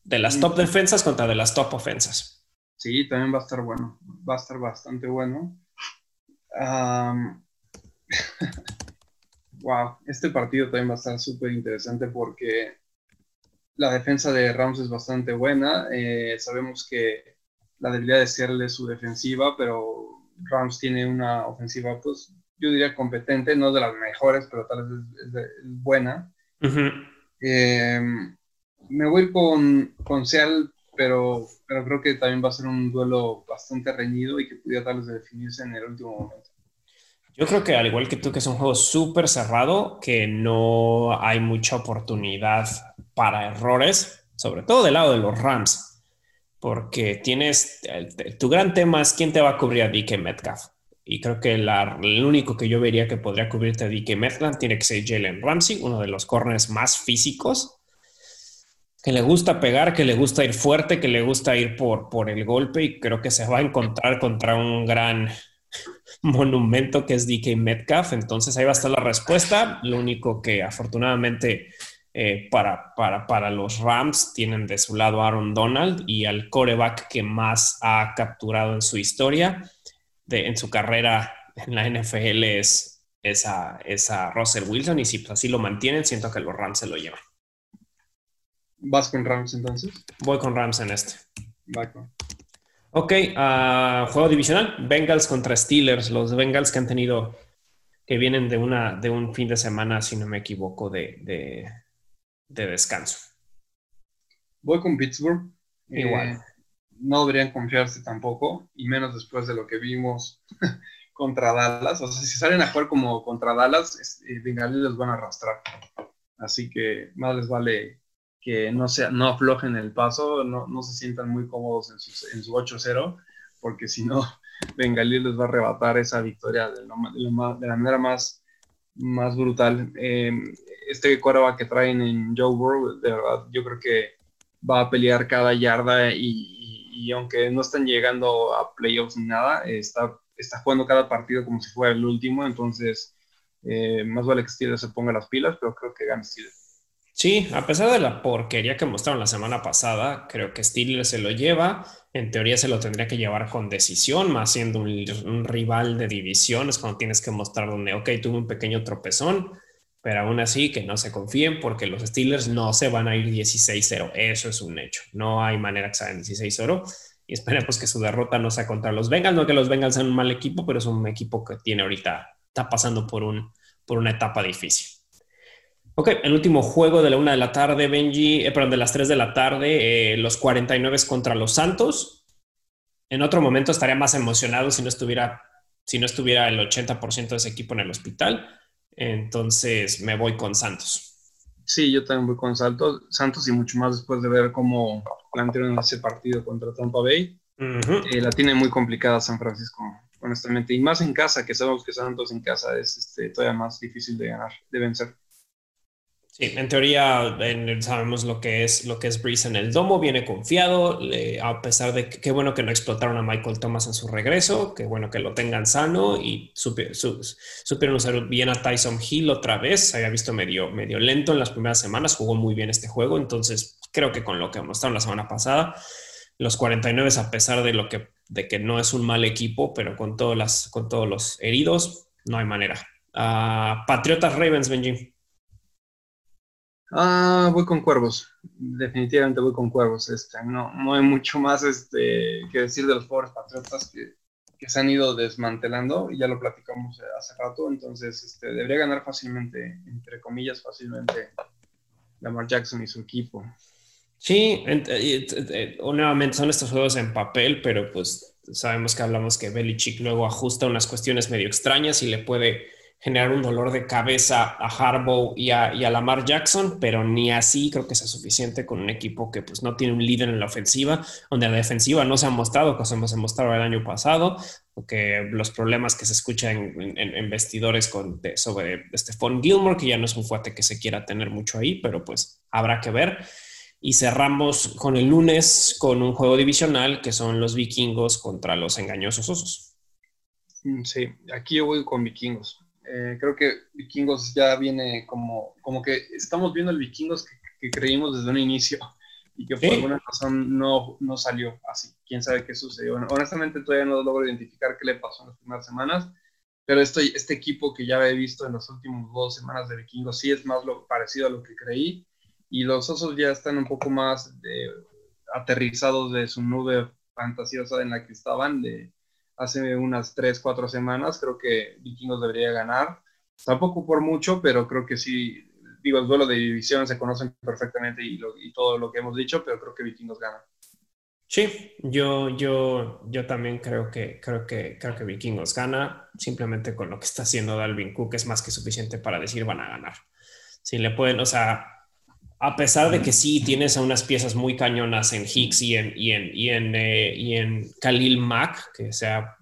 De las top defensas contra de las top ofensas. Sí, también va a estar bueno. Va a estar bastante bueno. wow, este partido también va a estar súper interesante porque la defensa de Rams es bastante buena. Eh, sabemos que la debilidad de Seattle es su defensiva, pero Rams tiene una ofensiva, pues yo diría competente, no de las mejores, pero tal vez es, buena me voy con, con Seattle, pero, pero creo que también va a ser un duelo bastante reñido y que pudiera tal vez definirse en el último momento. Yo creo que al igual que tú, que es un juego súper cerrado, que no hay mucha oportunidad para errores, sobre todo del lado de los Rams, porque tienes, tu gran tema es quién te va a cubrir a DK Metcalf. Y creo que el único que yo vería que podría cubrirte a DK Metcalf tiene que ser Jalen Ramsey, uno de los corners más físicos que le gusta pegar, que le gusta ir fuerte, que le gusta ir por, por el golpe y creo que se va a encontrar contra un gran monumento que es DK Metcalf. Entonces ahí va a estar la respuesta. Lo único que afortunadamente eh, para, para, para, los Rams tienen de su lado a Aaron Donald y al coreback que más ha capturado en su historia, de, en su carrera en la NFL es, esa a, Russell Wilson y si así lo mantienen, siento que los Rams se lo llevan. ¿Vas con Rams entonces? Voy con Rams en este. Va con. Ok, uh, juego divisional. Bengals contra Steelers. Los Bengals que han tenido, que vienen de, una, de un fin de semana, si no me equivoco, de, de, descanso. Voy con Pittsburgh. Igual. Eh, no deberían confiarse tampoco, y menos después de lo que vimos contra Dallas. O sea, si salen a jugar como contra Dallas, eh, Bengalí les van a arrastrar. Así que más les vale que no, sea, no aflojen el paso, no, no se sientan muy cómodos en su, en su 8-0, porque si no, Bengalí les va a arrebatar esa victoria de, la manera más, más brutal. Eh, este quarterback que traen en Joe Burrow, de verdad, yo creo que va a pelear cada yarda y, y, aunque no están llegando a playoffs ni nada, está, está jugando cada partido como si fuera el último, entonces eh, más vale que Steelers se ponga las pilas, pero creo que gane Steelers. Sí, a pesar de la porquería que mostraron la semana pasada, creo que Steelers se lo lleva. En teoría se lo tendría que llevar con decisión, más siendo un, rival de división. Es cuando tienes que mostrar donde, ok, tuve un pequeño tropezón, pero aún así que no se confíen porque los Steelers no se van a ir 16-0. Eso es un hecho. No hay manera que sean 16-0 y esperemos que su derrota no sea contra los Bengals. No que los Bengals sean un mal equipo, pero es un equipo que tiene ahorita, está pasando por, un, por una etapa difícil. Ok, el último juego de la una de la tarde, Benji, eh, perdón, de las tres de la tarde, eh, los 49 contra los Santos. En otro momento estaría más emocionado si no estuviera, si no estuviera el 80% de ese equipo en el hospital. Entonces me voy con Santos. Sí, yo también voy con Santos, Santos y mucho más después de ver cómo plantearon ese partido contra Tampa Bay. Eh, la tiene muy complicada San Francisco, honestamente. Y más en casa, que sabemos que Santos en casa es este, todavía más difícil de ganar, de vencer. Sí, en teoría sabemos lo que es lo que es Breeze en el domo, viene confiado, a pesar de que qué bueno que no explotaron a Michael Thomas en su regreso, qué bueno que lo tengan sano y supieron usar bien a Tyson Hill otra vez, se había visto medio, medio lento en las primeras semanas, jugó muy bien este juego, entonces creo que con lo que mostraron la semana pasada, los 49 a pesar de lo que de que no es un mal equipo, pero con todas las con todos los heridos no hay manera. Ah, Patriotas Ravens Benji. Ah, voy con Cuervos. Definitivamente voy con Cuervos. Este, no, no hay mucho más este, que decir de los pobres Patriotas que, se han ido desmantelando y ya lo platicamos hace rato. Entonces, este, debería ganar fácilmente, entre comillas, fácilmente Lamar Jackson y su equipo. Sí, nuevamente son estos juegos en papel, pero pues sabemos que hablamos que Belichick luego ajusta unas cuestiones medio extrañas y le puede generar un dolor de cabeza a Harbaugh y a, Lamar Jackson, pero ni así creo que sea suficiente con un equipo que pues no tiene un líder en la ofensiva, donde la defensiva no se ha mostrado, como se mostrado el año pasado, porque los problemas que se escuchan en, vestidores con, sobre Stephon Gilmore, que ya no es un fuerte que se quiera tener mucho ahí, pero pues habrá que ver. Y cerramos con el lunes con un juego divisional que son los vikingos contra los engañosos osos. Mm, sí, aquí yo voy con vikingos. Eh, creo que vikingos ya viene como, como que estamos viendo el vikingos que, creímos desde un inicio y que por alguna razón no, no salió así. Quién sabe qué sucedió. honestamente todavía no logro identificar qué le pasó en las primeras semanas, pero estoy, este equipo que ya he visto en las últimas dos semanas de vikingos sí es más lo, parecido a lo que creí y los osos ya están un poco más de, aterrizados de su nube fantasiosa en la que estaban de hace unas 3, 4 semanas. Creo que Vikingos debería ganar. Tampoco por mucho, pero creo que sí. Digo, el duelo de división se conocen perfectamente y, y todo lo que hemos dicho, pero creo que Vikingos gana. Sí, yo, yo, yo también creo que, creo, que, creo que Vikingos gana. Simplemente con lo que está haciendo Dalvin Cook es más que suficiente para decir van a ganar. Si le pueden, o sea, a pesar de que sí tienes a unas piezas muy cañonas en Hicks y en, y en, y en, eh, y en Khalil Mack, que se, ha,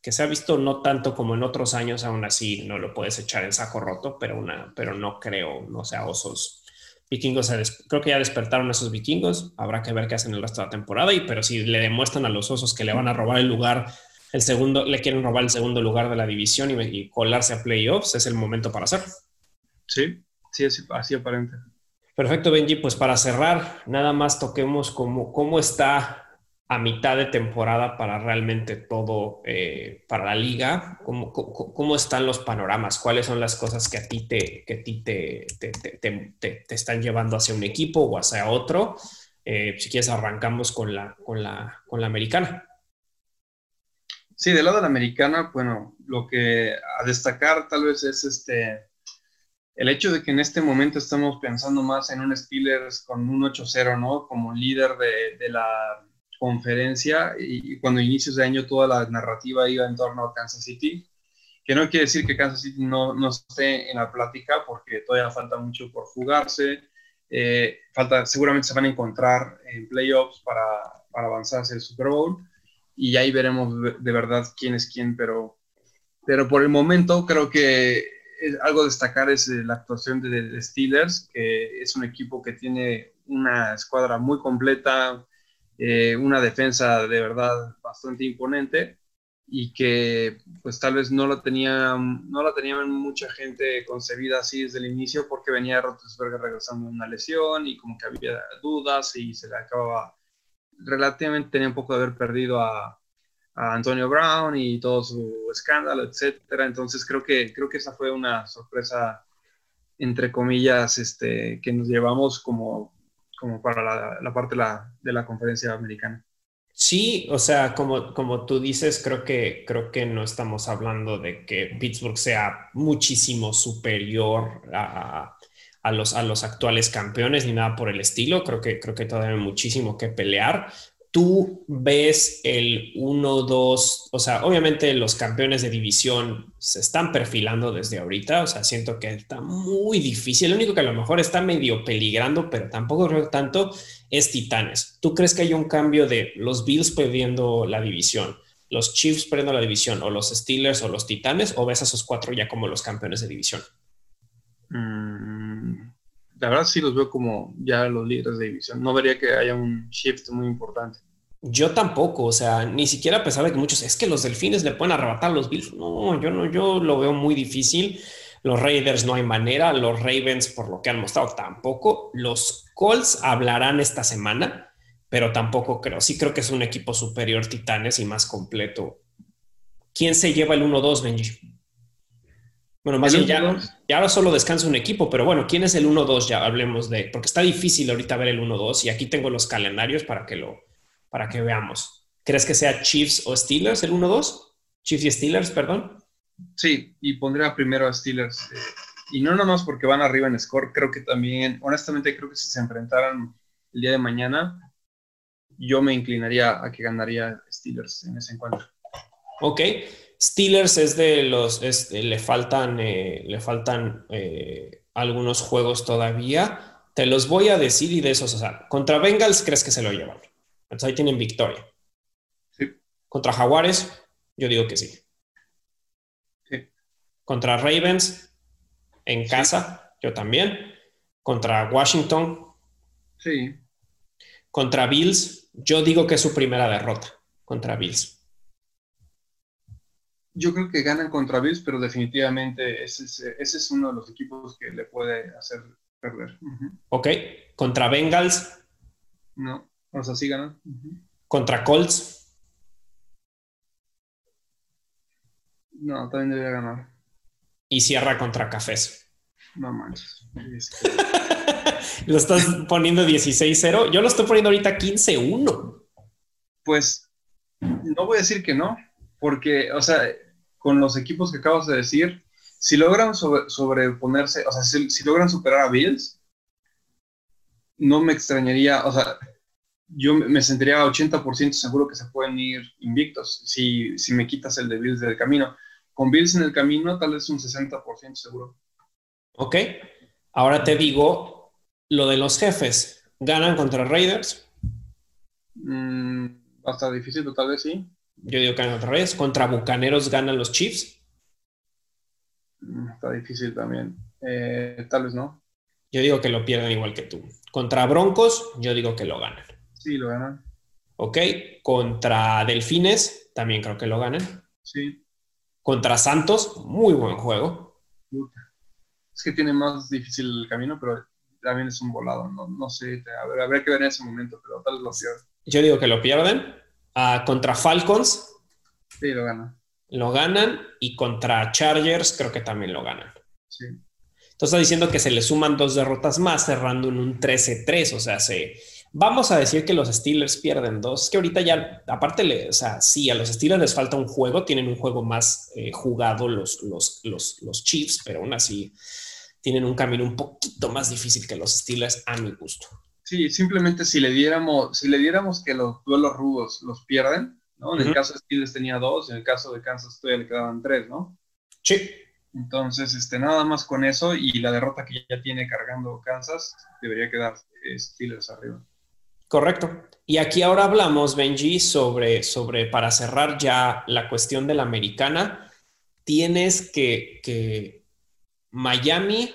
que se ha visto no tanto como en otros años, aún así no lo puedes echar en saco roto, pero, una, pero no creo, no sea osos. Vikingos, creo que ya despertaron esos vikingos, habrá que ver qué hacen el resto de la temporada, y, pero si le demuestran a los osos que le van a robar el lugar, el segundo, le quieren robar el segundo lugar de la división y, y colarse a playoffs, es el momento para hacerlo. Sí, sí, así, así aparente. Perfecto, Benji. Pues para cerrar, nada más toquemos cómo, cómo está a mitad de temporada para realmente todo, eh, para la liga, ¿Cómo, ¿Cómo, están los panoramas, cuáles son las cosas que a ti, te, que a ti te, te, te, te, están llevando hacia un equipo o hacia otro. Eh, si quieres, arrancamos con la, con, la, con la americana. Sí, del lado de la americana, bueno, lo que a destacar tal vez es este el hecho de que en este momento estamos pensando más en un Steelers con un 8-0, ¿no? Como líder de, la conferencia y, cuando inicios de año toda la narrativa iba en torno a Kansas City, que no quiere decir que Kansas City no, no esté en la plática porque todavía falta mucho por jugarse, eh, falta, seguramente se van a encontrar en playoffs para, para avanzar hacia el Super Bowl y ahí veremos de verdad quién es quién, pero, pero por el momento creo que algo destacar es eh, la actuación de, Steelers, que es un equipo que tiene una escuadra muy completa, eh, una defensa de verdad bastante imponente y que pues tal vez no la tenía no la tenían mucha gente concebida así desde el inicio porque venía Roethlisberger regresando de una lesión y como que había dudas y se le acababa relativamente tenía un poco de haber perdido a, a Antonio Brown y todo su escándalo, etcétera. Entonces creo que, creo que esa fue una sorpresa, entre comillas, este, que nos llevamos como, como para la, parte la, de la, conferencia americana. Sí, o sea, como, como tú dices, creo que, creo que no estamos hablando de que Pittsburgh sea muchísimo superior a, a los, a los actuales campeones ni nada por el estilo. Creo que, creo que todavía hay muchísimo que pelear, tú ves el 1-2, o sea, obviamente los campeones de división se están perfilando desde ahorita, o sea, siento que está muy difícil. Lo único que a lo mejor está medio peligrando, pero tampoco creo tanto, es Titanes. ¿Tú crees que hay un cambio de los Bills perdiendo la división, los Chiefs perdiendo la división, o los Steelers o los Titanes, o ves a esos cuatro ya como los campeones de división? Mm, la verdad sí los veo como ya los líderes de división. No vería que haya un shift muy importante. Yo tampoco, o sea, ni siquiera a pesar de que muchos es que los delfines le pueden arrebatar a los Bills. No, yo no, yo lo veo muy difícil. Los Raiders no hay manera, los Ravens, por lo que han mostrado, tampoco. Los Colts hablarán esta semana, pero tampoco creo. Sí creo que es un equipo superior Titanes y más completo. ¿Quién se lleva el 1-2, Benji? Bueno, más bien ya, ya, ahora solo descansa un equipo, pero bueno, ¿quién es el 1-2? Ya hablemos de, porque está difícil ahorita ver el 1-2 y aquí tengo los calendarios para que lo, para que veamos. ¿Crees que sea Chiefs o Steelers el 1-2? Chiefs y Steelers, perdón. Sí, y pondría primero a Steelers. Eh, y no nomás porque van arriba en score, creo que también, honestamente, creo que si se enfrentaran el día de mañana, yo me inclinaría a que ganaría Steelers en ese encuentro. Ok. Steelers es de los, le faltan, eh, le faltan eh, algunos juegos todavía. Te los voy a decir y de esos, o sea, contra Bengals crees que se lo llevan. Entonces ahí tienen victoria. Sí. Contra Jaguares, yo digo que sí. Sí. Contra Ravens, en casa, yo también. Contra Washington. Sí. Contra Bills, yo digo que es su primera derrota contra Bills. Yo creo que ganan contra Bills, pero definitivamente ese es, uno de los equipos que le puede hacer perder. Ok. ¿Contra Bengals? No, o sea, sí ganan. ¿Contra Colts? No, también debería ganar. Y cierra contra Cafés. No manches. Este, lo estás poniendo 16-0. Yo lo estoy poniendo ahorita 15-1. Pues no voy a decir que no, porque, o sea, con los equipos que acabas de decir, si logran sobreponerse, o sea, si, logran superar a Bills, no me extrañaría, o sea, yo me sentiría 80% seguro que se pueden ir invictos si, si me quitas el de Bills del camino. Con Bills en el camino, tal vez un 60% seguro. Ok. Ahora te digo lo de los jefes. ¿Ganan contra Raiders? Mm, hasta difícil, pero tal vez sí. Yo digo que ganan otra vez. Contra Bucaneros ganan los Chiefs. Mm, está difícil también. Eh, tal vez no. Yo digo que lo pierden igual que tú. Contra Broncos, yo digo que lo ganan. Sí, lo ganan. Ok. Contra Delfines, también creo que lo ganan. Sí. Contra Santos, muy buen juego. Es que tiene más difícil el camino, pero también es un volado. No, sé, a ver, habría que ver en ese momento, pero tal vez lo pierden. Yo digo que lo pierden contra Falcons. Sí, lo ganan. Lo ganan y contra Chargers creo que también lo ganan. Sí. Entonces está diciendo que se le suman dos derrotas más, cerrando en un 13-3. O sea, se, vamos a decir que los Steelers pierden dos. Que ahorita ya, aparte, le, o sea, sí, a los Steelers les falta un juego, tienen un juego más eh, jugado los, los, los, los Chiefs, pero aún así tienen un camino un poquito más difícil que los Steelers a mi gusto. Sí, simplemente si le diéramos, si le diéramos que los duelos rudos los pierden, ¿no? En el caso de Steelers tenía dos, en el caso de Kansas todavía le quedaban tres, ¿no? Sí. Entonces, este, nada más con eso y la derrota que ya tiene cargando Kansas, debería quedar eh, Steelers arriba. Correcto. Y aquí ahora hablamos, Benji, sobre, sobre, para cerrar ya la cuestión de la americana, tienes que, que Miami,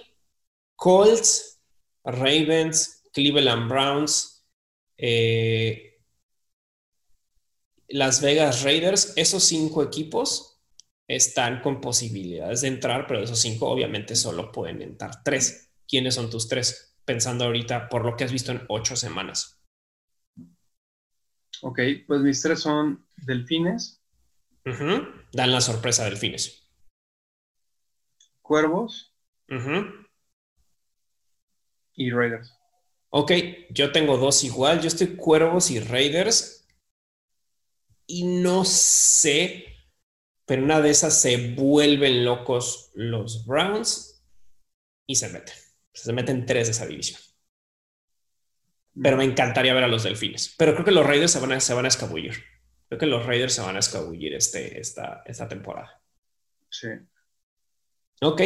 Colts, Ravens, Cleveland Browns, eh, Las Vegas Raiders, esos cinco equipos están con posibilidades de entrar, pero esos cinco obviamente solo pueden entrar tres. ¿Quiénes son tus tres? Pensando ahorita por lo que has visto en ocho semanas. Ok, pues mis tres son Delfines. Dan la sorpresa Delfines. Cuervos. Y Raiders. Ok, yo tengo dos igual. Yo estoy Cuervos y Raiders. Y no sé, pero una de esas se vuelven locos los Browns y se meten. Se meten tres de esa división. Pero me encantaría ver a los Delfines. Pero creo que los Raiders se van a, se van a escabullir. Creo que los Raiders se van a escabullir este, esta, esta temporada. Sí. Ok,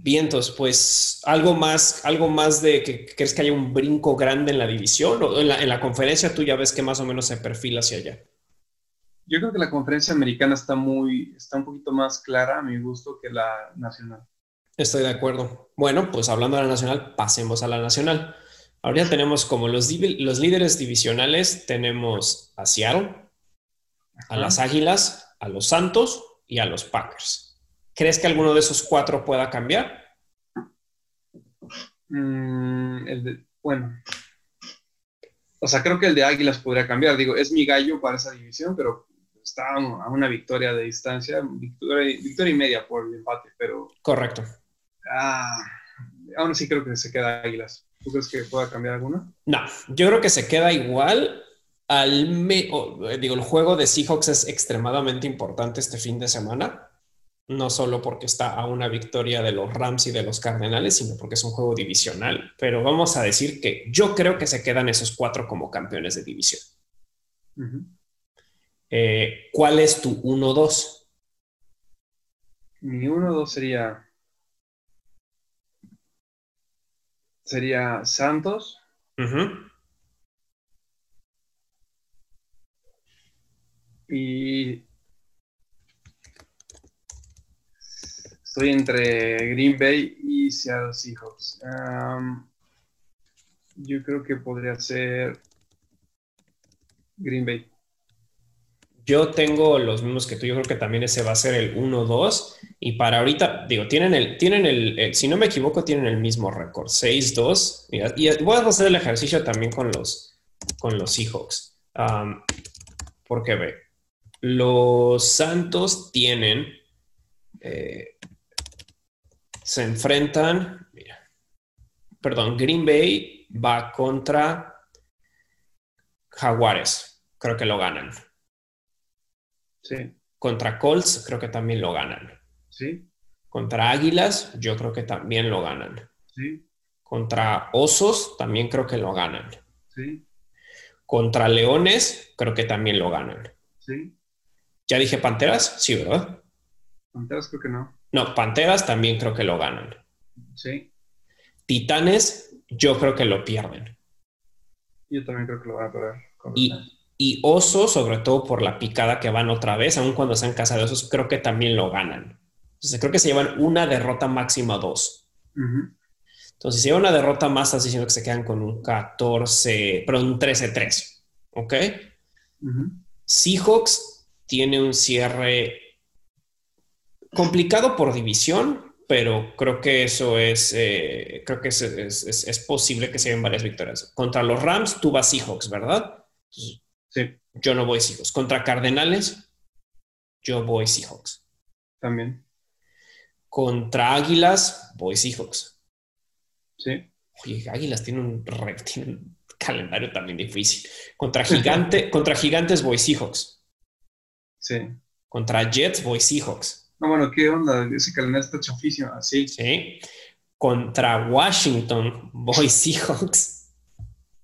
Vientos, pues algo más, algo más de que crees que haya un brinco grande en la división o en la, conferencia tú ya ves que más o menos se perfila hacia allá. Yo creo que la conferencia americana está muy, está un poquito más clara a mi gusto que la nacional. Estoy de acuerdo. Bueno, pues hablando de la nacional, pasemos a la nacional. Ahorita tenemos como los, los líderes divisionales, tenemos a Seattle, a las Águilas, a los Santos y a los Packers. ¿Crees que alguno de esos cuatro pueda cambiar? Mm, bueno, o sea, creo que el de Águilas podría cambiar. Digo, es mi gallo para esa división, pero está a una victoria de distancia, victoria, victoria y media por el empate, pero... Correcto. Ah, aún así creo que se queda Águilas. ¿Tú crees que pueda cambiar alguna? No, yo creo que se queda igual. Al me digo, el juego de Seahawks es extremadamente importante este fin de semana no solo porque está a una victoria de los Rams y de los Cardenales, sino porque es un juego divisional. Pero vamos a decir que yo creo que se quedan esos cuatro como campeones de división. Eh, ¿Cuál es tu 1-2? Mi 1-2 sería. Sería Santos. Y Estoy entre Green Bay y Seattle Seahawks. yo creo que podría ser Green Bay. Yo tengo los mismos que tú, yo creo que también ese va a ser el 1-2. Y para ahorita, digo, tienen el, tienen el, si no me equivoco, tienen el mismo récord, 6-2. Y voy a hacer el ejercicio también con los, con los Seahawks. porque ve, los Santos tienen eh, se enfrentan, mira, perdón, Green Bay va contra Jaguares, creo que lo ganan. Sí. Contra Colts, creo que también lo ganan. Sí. Contra Águilas, yo creo que también lo ganan. Sí. Contra Osos, también creo que lo ganan. Sí. Contra Leones, creo que también lo ganan. Sí. ¿Ya dije Panteras? Sí, ¿verdad? Panteras creo que no. No, Panteras también creo que lo ganan. Sí. Titanes, yo creo que lo pierden. Yo también creo que lo van a perder. Y, y Osos, sobre todo por la picada que van otra vez, aun cuando sean casa de osos, creo que también lo ganan. Entonces, creo que se llevan una derrota máxima dos. Entonces, si llevan una derrota más, estás diciendo que se quedan con un 14, pero un 13-3. ¿Ok? Seahawks tiene un cierre complicado por división, pero creo que eso es, eh, creo que es, posible que se den varias victorias. Contra los Rams, tú vas Seahawks, ¿verdad? Sí. Yo no voy Seahawks. Contra Cardenales, yo voy Seahawks. También. Contra Águilas, voy Seahawks. Sí. Oye, Águilas tiene un, tiene un calendario también difícil. Contra, gigante, contra Gigantes, voy Seahawks. Sí. Contra Jets, voy Seahawks. No, bueno, ¿qué onda? Ese calendario está chafísimo, así. Sí. Contra Washington, voy Seahawks.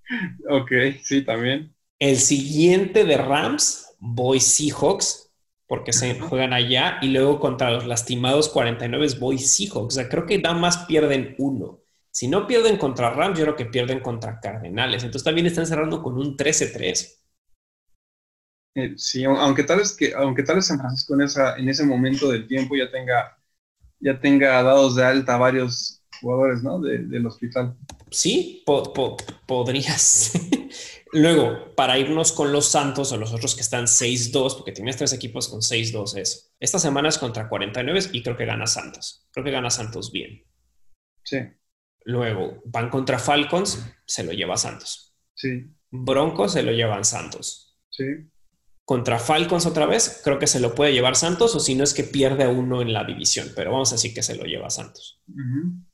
ok, sí, también. El siguiente de Rams, voy Seahawks, porque se juegan allá. Y luego contra los lastimados 49, voy Seahawks. O sea, creo que nada más pierden uno. Si no pierden contra Rams, yo creo que pierden contra Cardenales. Entonces también están cerrando con un 13-3. Eh, sí, aunque tal vez que, aunque tal vez San Francisco en, esa, en ese momento del tiempo ya tenga, ya tenga dados de alta varios jugadores, ¿no? del hospital. Sí, podrías. Luego, para irnos con los Santos o los otros que están 6-2, porque tienes tres equipos con 6-2, es esta semana es contra 49 y creo que gana Santos. Creo que gana Santos bien. Sí. Luego, van contra Falcons, se lo lleva Santos. Sí. Broncos se lo llevan Santos. Sí contra Falcons otra vez, creo que se lo puede llevar Santos, o si no es que pierde uno en la división, pero vamos a decir que se lo lleva Santos.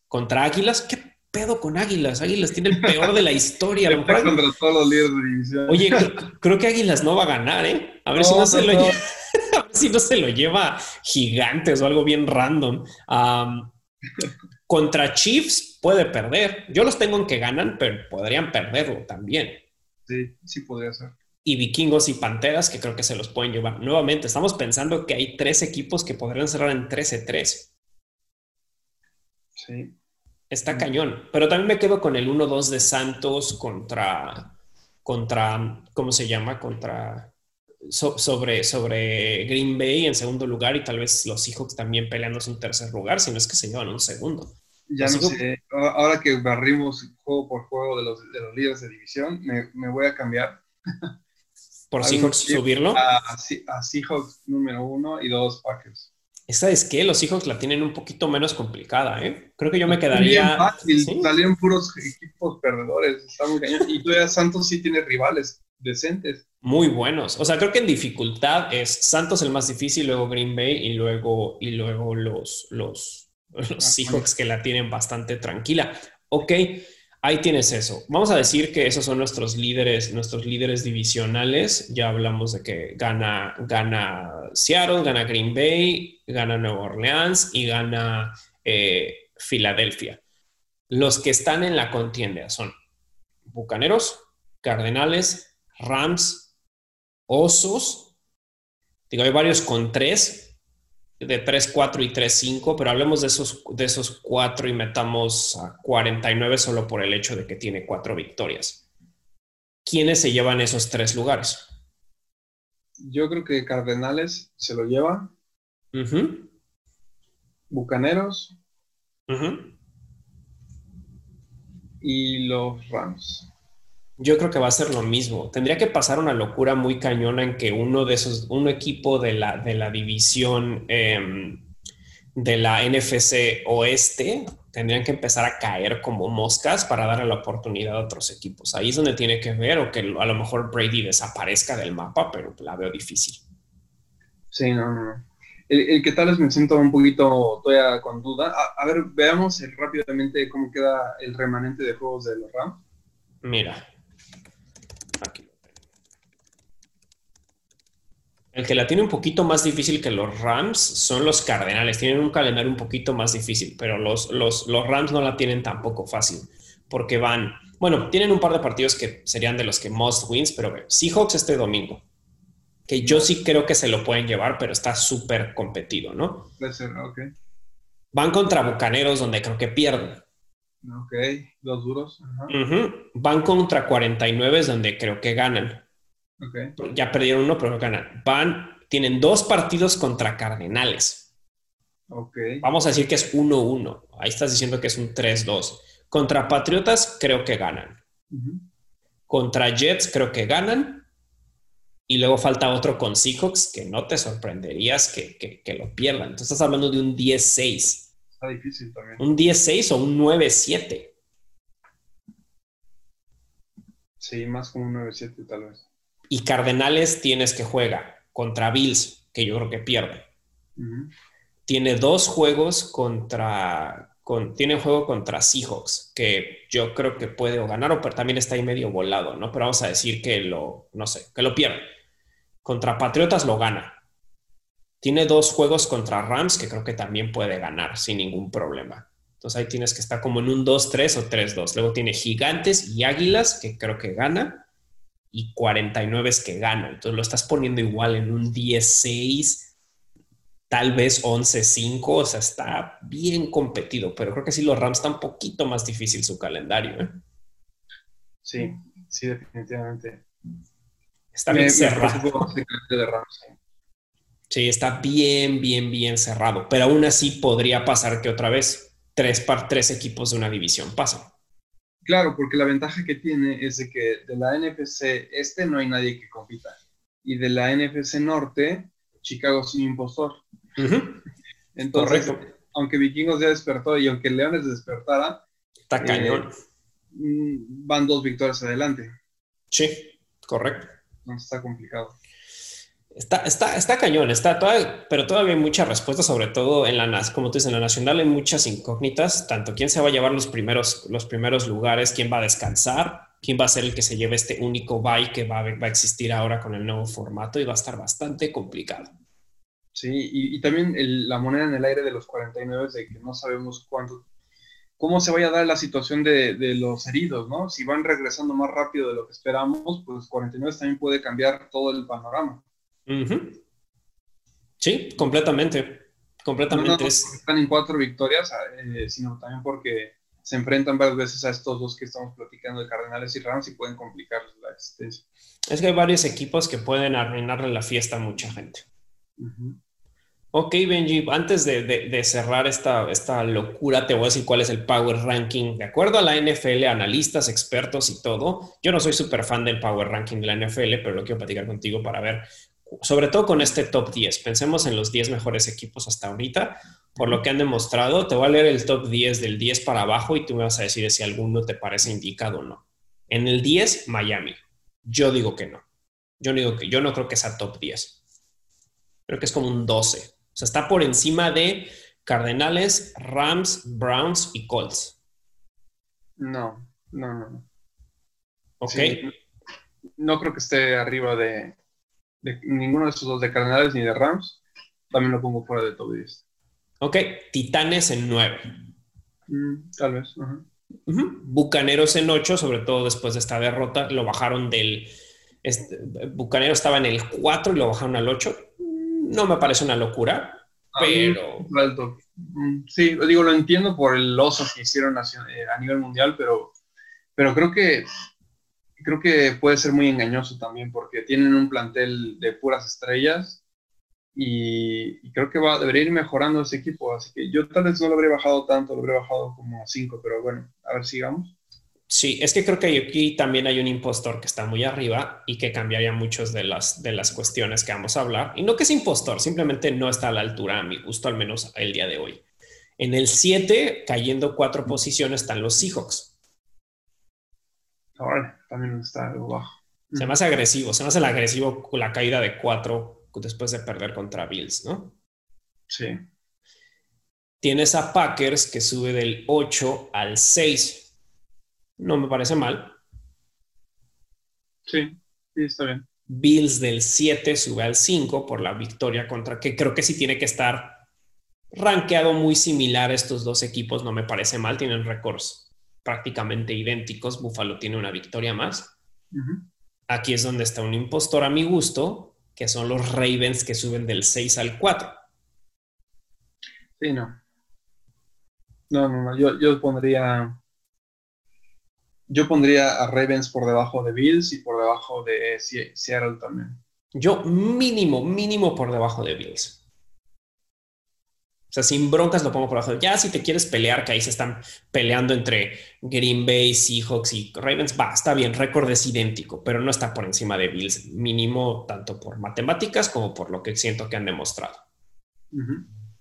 Contra Águilas, ¿qué pedo con Águilas? Águilas tiene el peor de la historia. contra todos los líderes de división. Oye, creo, que Águilas no va a ganar, ¿eh? A ver si no, se lo lleva. a ver si no se lo lleva gigantes o algo bien random. contra Chiefs puede perder. Yo los tengo en que ganan, pero podrían perderlo también. Sí, sí podría ser y vikingos y panteras que creo que se los pueden llevar. Nuevamente, estamos pensando que hay tres equipos que podrían cerrar en 13-3. Sí. Está cañón. Pero también me quedo con el 1-2 de Santos contra, contra, ¿cómo se llama? Contra, sobre, sobre Green Bay en segundo lugar y tal vez los Seahawks también peleándose un tercer lugar, si no es que se llevan un segundo. Ya no sé, ahora que barrimos juego por juego de los, de los líderes de división, me, me voy a cambiar. por Seahawks subirlo. A, Seahawks número uno y dos Packers. Esta es que los Seahawks la tienen un poquito menos complicada, ¿eh? Creo que yo me quedaría. Fácil. Salieron puros equipos perdedores. Está muy cañón. Y todavía Santos sí tiene rivales. decentes. Muy buenos. O sea, creo que en dificultad es Santos el más difícil, luego Green Bay y luego, y luego los, los, los Seahawks que la tienen bastante tranquila. Ok, ahí tienes eso. Vamos a decir que esos son nuestros líderes, nuestros líderes divisionales. Ya hablamos de que gana, gana Seattle, gana Green Bay, gana Nueva Orleans y gana eh, Filadelfia. Los que están en la contienda son Bucaneros, Cardenales, Rams, Osos. Digo, hay varios con tres, de 3-4 y 3-5, pero hablemos de esos, de esos cuatro y metamos a 49 solo por el hecho de que tiene cuatro victorias. ¿Quiénes se llevan esos tres lugares? Yo creo que Cardenales se lo lleva. Bucaneros. Y los Rams. Yo creo que va a ser lo mismo. Tendría que pasar una locura muy cañona en que uno de esos, un equipo de la, de la división em, de la NFC Oeste, tendrían que empezar a caer como moscas para darle la oportunidad a otros equipos. Ahí es donde tiene que ver o que a lo mejor Brady desaparezca del mapa, pero la veo difícil. Sí, no, no. El, que tal vez me siento un poquito todavía con duda. A, ver, veamos rápidamente cómo queda el remanente de juegos de los Rams. Mira, El que la tiene un poquito más difícil que los Rams son los Cardenales. Tienen un calendario un poquito más difícil, pero los, los, los Rams no la tienen tampoco fácil porque van, bueno, tienen un par de partidos que serían de los que most wins, pero Seahawks este domingo, que yo sí creo que se lo pueden llevar, pero está súper competido, ¿no? Puede ser, ok. Van contra Bucaneros, donde creo que pierden. Ok, dos duros. Van contra 49, donde creo que ganan. Ya perdieron uno, pero ganan. Van, tienen dos partidos contra Cardenales. Vamos a decir que es 1-1. Ahí estás diciendo que es un 3-2. Contra Patriotas creo que ganan. Contra Jets creo que ganan. Y luego falta otro con Seahawks que no te sorprenderías que, lo pierdan. Entonces estás hablando de un 10-6. Está difícil también. Un 10-6 o un 9-7. Sí, más como un 9-7 tal vez. Y Cardenales tienes que juega contra Bills, que yo creo que pierde. Tiene dos juegos contra. Con, tiene un juego contra Seahawks, que yo creo que puede ganar, o pero también está ahí medio volado, ¿no? Pero vamos a decir que lo, no sé, que lo pierde. Contra Patriotas lo gana. Tiene dos juegos contra Rams, que creo que también puede ganar sin ningún problema. Entonces ahí tienes que estar como en un 2-3 o 3-2. Luego tiene Gigantes y Águilas, que creo que gana y 49 es que gana. Entonces lo estás poniendo igual en un 10-6, tal vez 11-5, o sea, está bien competido, pero creo que sí los Rams está un poquito más difícil su calendario. ¿eh? Sí, sí, definitivamente. Está bien cerrado. sí, está bien, bien, bien cerrado, pero aún así podría pasar que otra vez tres, par, tres equipos de una división pasan. Claro, porque la ventaja que tiene es de que de la NFC este no hay nadie que compita. Y de la NFC norte, Chicago es un impostor. Entonces, aunque Vikingos ya despertó y aunque Leones despertara, está eh, cañón. Mm, van dos victorias adelante. Sí, correcto. No está complicado. Está, está, está cañón, está pero todavía hay mucha respuesta, sobre todo en la, como tú dices, en la nacional hay muchas incógnitas, tanto quién se va a llevar los primeros, los primeros lugares, quién va a descansar, quién va a ser el que se lleve este único bye que va a, va a existir ahora con el nuevo formato y va a estar bastante complicado. Sí, y, también la moneda en el aire de los 49 es de que no sabemos cuánto, cómo se vaya a dar la situación de, de, los heridos, ¿no? Si van regresando más rápido de lo que esperamos, pues 49 también puede cambiar todo el panorama. Sí, completamente. Completamente. No, están en cuatro victorias, eh, sino también porque se enfrentan varias veces a estos dos que estamos platicando de Cardenales y Rams y pueden complicar la existencia. Es que hay varios equipos que pueden arruinarle la fiesta a mucha gente. Ok, Benji, antes de, cerrar esta, esta locura, te voy a decir cuál es el Power Ranking. De acuerdo a la NFL, analistas, expertos y todo, yo no soy súper fan del Power Ranking de la NFL, pero lo quiero platicar contigo para ver sobre todo con este top 10. Pensemos en los 10 mejores equipos hasta ahorita, por lo que han demostrado. Te voy a leer el top 10 del 10 para abajo y tú me vas a decir si alguno te parece indicado o no. En el 10, Miami. Yo digo que no. Yo, digo que, yo no creo que sea top 10. Creo que es como un 12. O sea, está por encima de Cardenales, Rams, Browns y Colts. No, no, no. Ok. no creo que esté arriba de, ninguno de esos dos, de Cardenales ni de Rams. También lo pongo fuera de top 10. Ok, Titanes en 9. Mm, tal vez. Bucaneros en 8, sobre todo después de esta derrota, lo bajaron del... Este, Bucanero estaba en el 4 y lo bajaron al 8. No me parece una locura, pero... Mm, sí, digo, lo entiendo por el oso que hicieron eh, a nivel mundial, pero, pero creo que creo que puede ser muy engañoso también porque tienen un plantel de puras estrellas y, creo que va, debería ir mejorando ese equipo. Así que yo tal vez no lo habría bajado tanto, lo habría bajado como a 5, pero bueno, a ver, sigamos. Sí, es que creo que aquí también hay un impostor que está muy arriba y que cambiaría muchas de las, de las cuestiones que vamos a hablar. Y no que es impostor, simplemente no está a la altura a mi gusto, al menos el día de hoy. En el 7, cayendo cuatro posiciones, están los Seahawks. Ahora también está algo bajo. Se me hace agresivo, se me hace el agresivo con la caída de cuatro después de perder contra Bills, ¿no? Sí. Tienes a Packers que sube del 8 al 6. No me parece mal. Sí, sí, está bien. Bills del 7 sube al 5 por la victoria contra, que creo que sí tiene que estar rankeado muy similar a estos dos equipos, no me parece mal, tienen récords prácticamente idénticos, Buffalo tiene una victoria más. Aquí es donde está un impostor a mi gusto, que son los Ravens que suben del 6 al 4. Sí, no. No, no, no. Yo, yo pondría. Yo pondría a Ravens por debajo de Bills y por debajo de Seattle también. Yo mínimo, mínimo por debajo de Bills. O sea, sin broncas lo pongo por abajo. Ya si te quieres pelear, que ahí se están peleando entre Green Bay, Seahawks y Ravens, va, está bien, récord es idéntico, pero no está por encima de Bills, mínimo tanto por matemáticas como por lo que siento que han demostrado.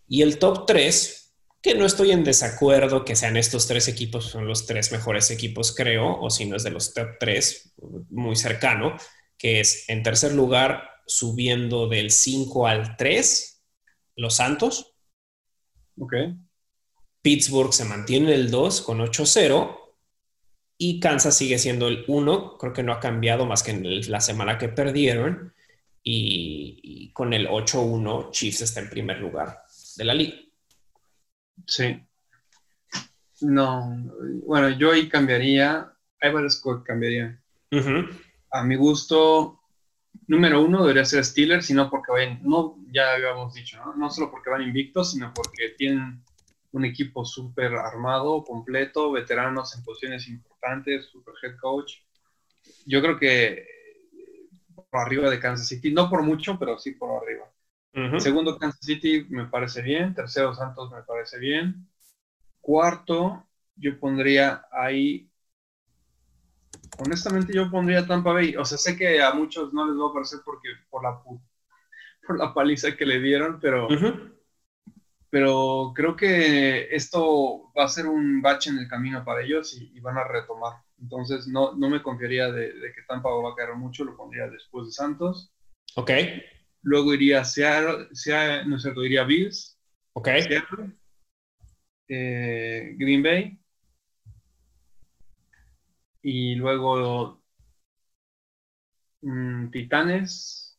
Y el top 3, que no estoy en desacuerdo que sean estos tres equipos, son los tres mejores equipos, creo, o si no es de los top 3, muy cercano, que es en tercer lugar, subiendo del 5 al 3, los Santos Ok. Pittsburgh se mantiene en el 2 con 8-0 y Kansas sigue siendo el 1. Creo que no ha cambiado más que en la semana que perdieron. Y, con el 8-1, Chiefs está en primer lugar de la liga. Sí. No, bueno, yo ahí cambiaría. Hay varios que cambiaría. A mi gusto, número uno debería ser Steelers, sino porque vayan, no, ya habíamos dicho, ¿no? no solo porque van invictos, sino porque tienen un equipo súper armado, completo, veteranos en posiciones importantes, super head coach. Yo creo que por arriba de Kansas City, no por mucho, pero sí por arriba. Segundo, Kansas City me parece bien. Tercero, Santos me parece bien. Cuarto, yo pondría ahí honestamente yo pondría Tampa Bay. O sea, sé que a muchos no les va a parecer porque por la por la paliza que le dieron, pero pero creo que esto va a ser un bache en el camino para ellos y, van a retomar. Entonces no, no me confiaría de, que Tampa va a caer mucho, lo pondría después de Santos. Ok. Luego iría Seattle, Seattle no sé, iría Bills. Ok. Eh, Green Bay y luego mm, Titanes.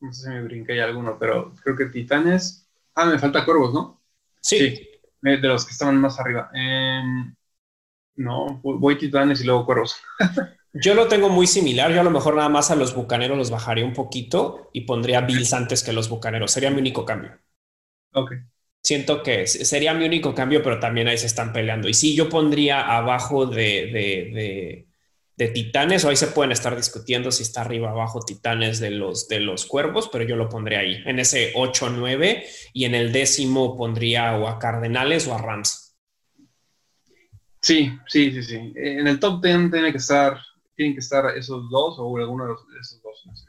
No sé si me brinqué alguno, pero creo que Titanes. Ah, me falta Cuervos, ¿no? Sí. de los que estaban más arriba. Em, no, voy Titanes y luego Cuervos. Yo lo tengo muy similar. Yo a lo mejor nada más a los bucaneros los bajaría un poquito y pondría Bills antes que los bucaneros. Sería mi único cambio. Ok siento que sería mi único cambio, pero también ahí se están peleando. Y sí, yo pondría abajo de, de, Titanes, o ahí se pueden estar discutiendo si está arriba abajo Titanes de los, de los cuervos, pero yo lo pondría ahí, en ese 8-9, y en el décimo pondría o a Cardenales o a Rams. Sí, sí, sí, sí. En el top 10 tiene que estar, tienen que estar esos dos o alguno de, esos dos.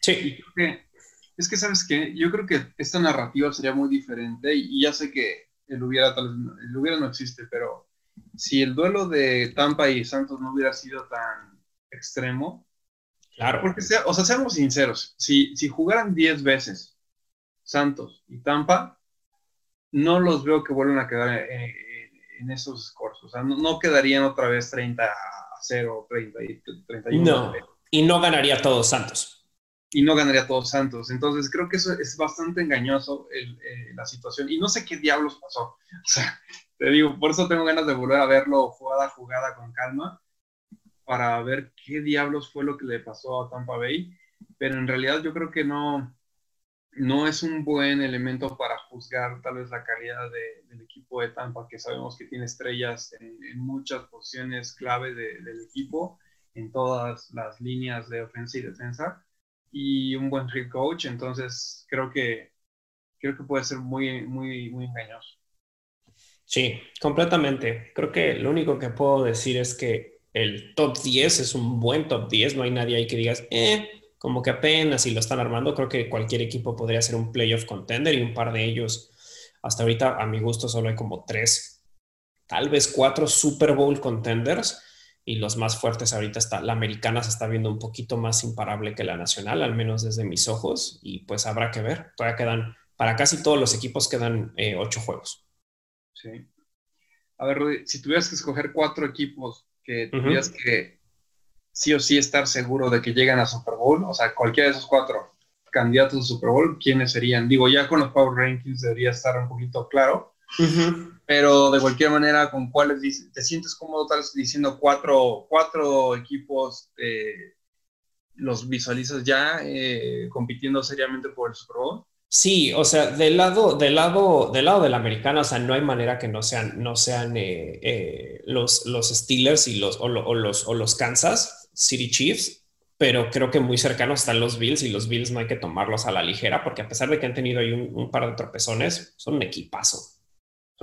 Sí. Y creo que es que, ¿sabes qué? Yo creo que esta narrativa sería muy diferente y ya sé que el hubiera, tal vez, el hubiera no existe, pero si el duelo de Tampa y Santos no hubiera sido tan, extremo. Claro. Porque, sea, o sea, seamos sinceros, si, si jugaran 10 veces Santos y Tampa, no los veo que vuelvan a quedar en, en esos scores. O sea, no, no, quedarían otra vez 30 a 0, 30 y 31. No, y no ganaría todos Santos y no ganaría todos Santos. Entonces creo que eso es bastante engañoso el, eh, la situación. Y no sé qué diablos pasó. O sea, te digo, por eso tengo ganas de volver a verlo jugada jugada con calma para ver qué diablos fue lo que le pasó a Tampa Bay. Pero en realidad yo creo que no, no es un buen elemento para juzgar tal vez la calidad de, del equipo de Tampa, que sabemos que tiene estrellas en, en muchas posiciones clave de, del equipo, en todas las líneas de ofensa y defensa y un buen head coach, entonces creo que creo que puede ser muy muy muy engañoso. Sí, completamente. Creo que lo único que puedo decir es que el top 10 es un buen top 10, no hay nadie ahí que digas, eh, como que apenas si lo están armando, creo que cualquier equipo podría ser un playoff contender y un par de ellos, hasta ahorita a mi gusto solo hay como tres, tal vez cuatro Super Bowl contenders y los más fuertes ahorita está, la americana se está viendo un poquito más imparable que la nacional, al menos desde mis ojos, y pues habrá que ver, todavía quedan, para casi todos los equipos quedan eh, ocho juegos. Sí. A ver, Rudy, si tuvieras que escoger cuatro equipos que tuvieras que sí o sí estar seguro de que llegan a Super Bowl, o sea, cualquiera de esos cuatro candidatos a Super Bowl, ¿quiénes serían? Digo, ya con los Power Rankings debería estar un poquito claro, pero de cualquier manera, ¿con cuáles te sientes cómodo tal vez diciendo cuatro, cuatro equipos eh, los visualizas ya eh, compitiendo seriamente por el Super Bowl? Sí, o sea, del lado, del lado, del lado de la americana, o sea, no hay manera que no sean, no sean eh, los, los Steelers y los, o, los, o los Kansas City Chiefs, pero creo que muy cercanos están los Bills y los Bills no hay que tomarlos a la ligera porque a pesar de que han tenido ahí un, un par de tropezones, son un equipazo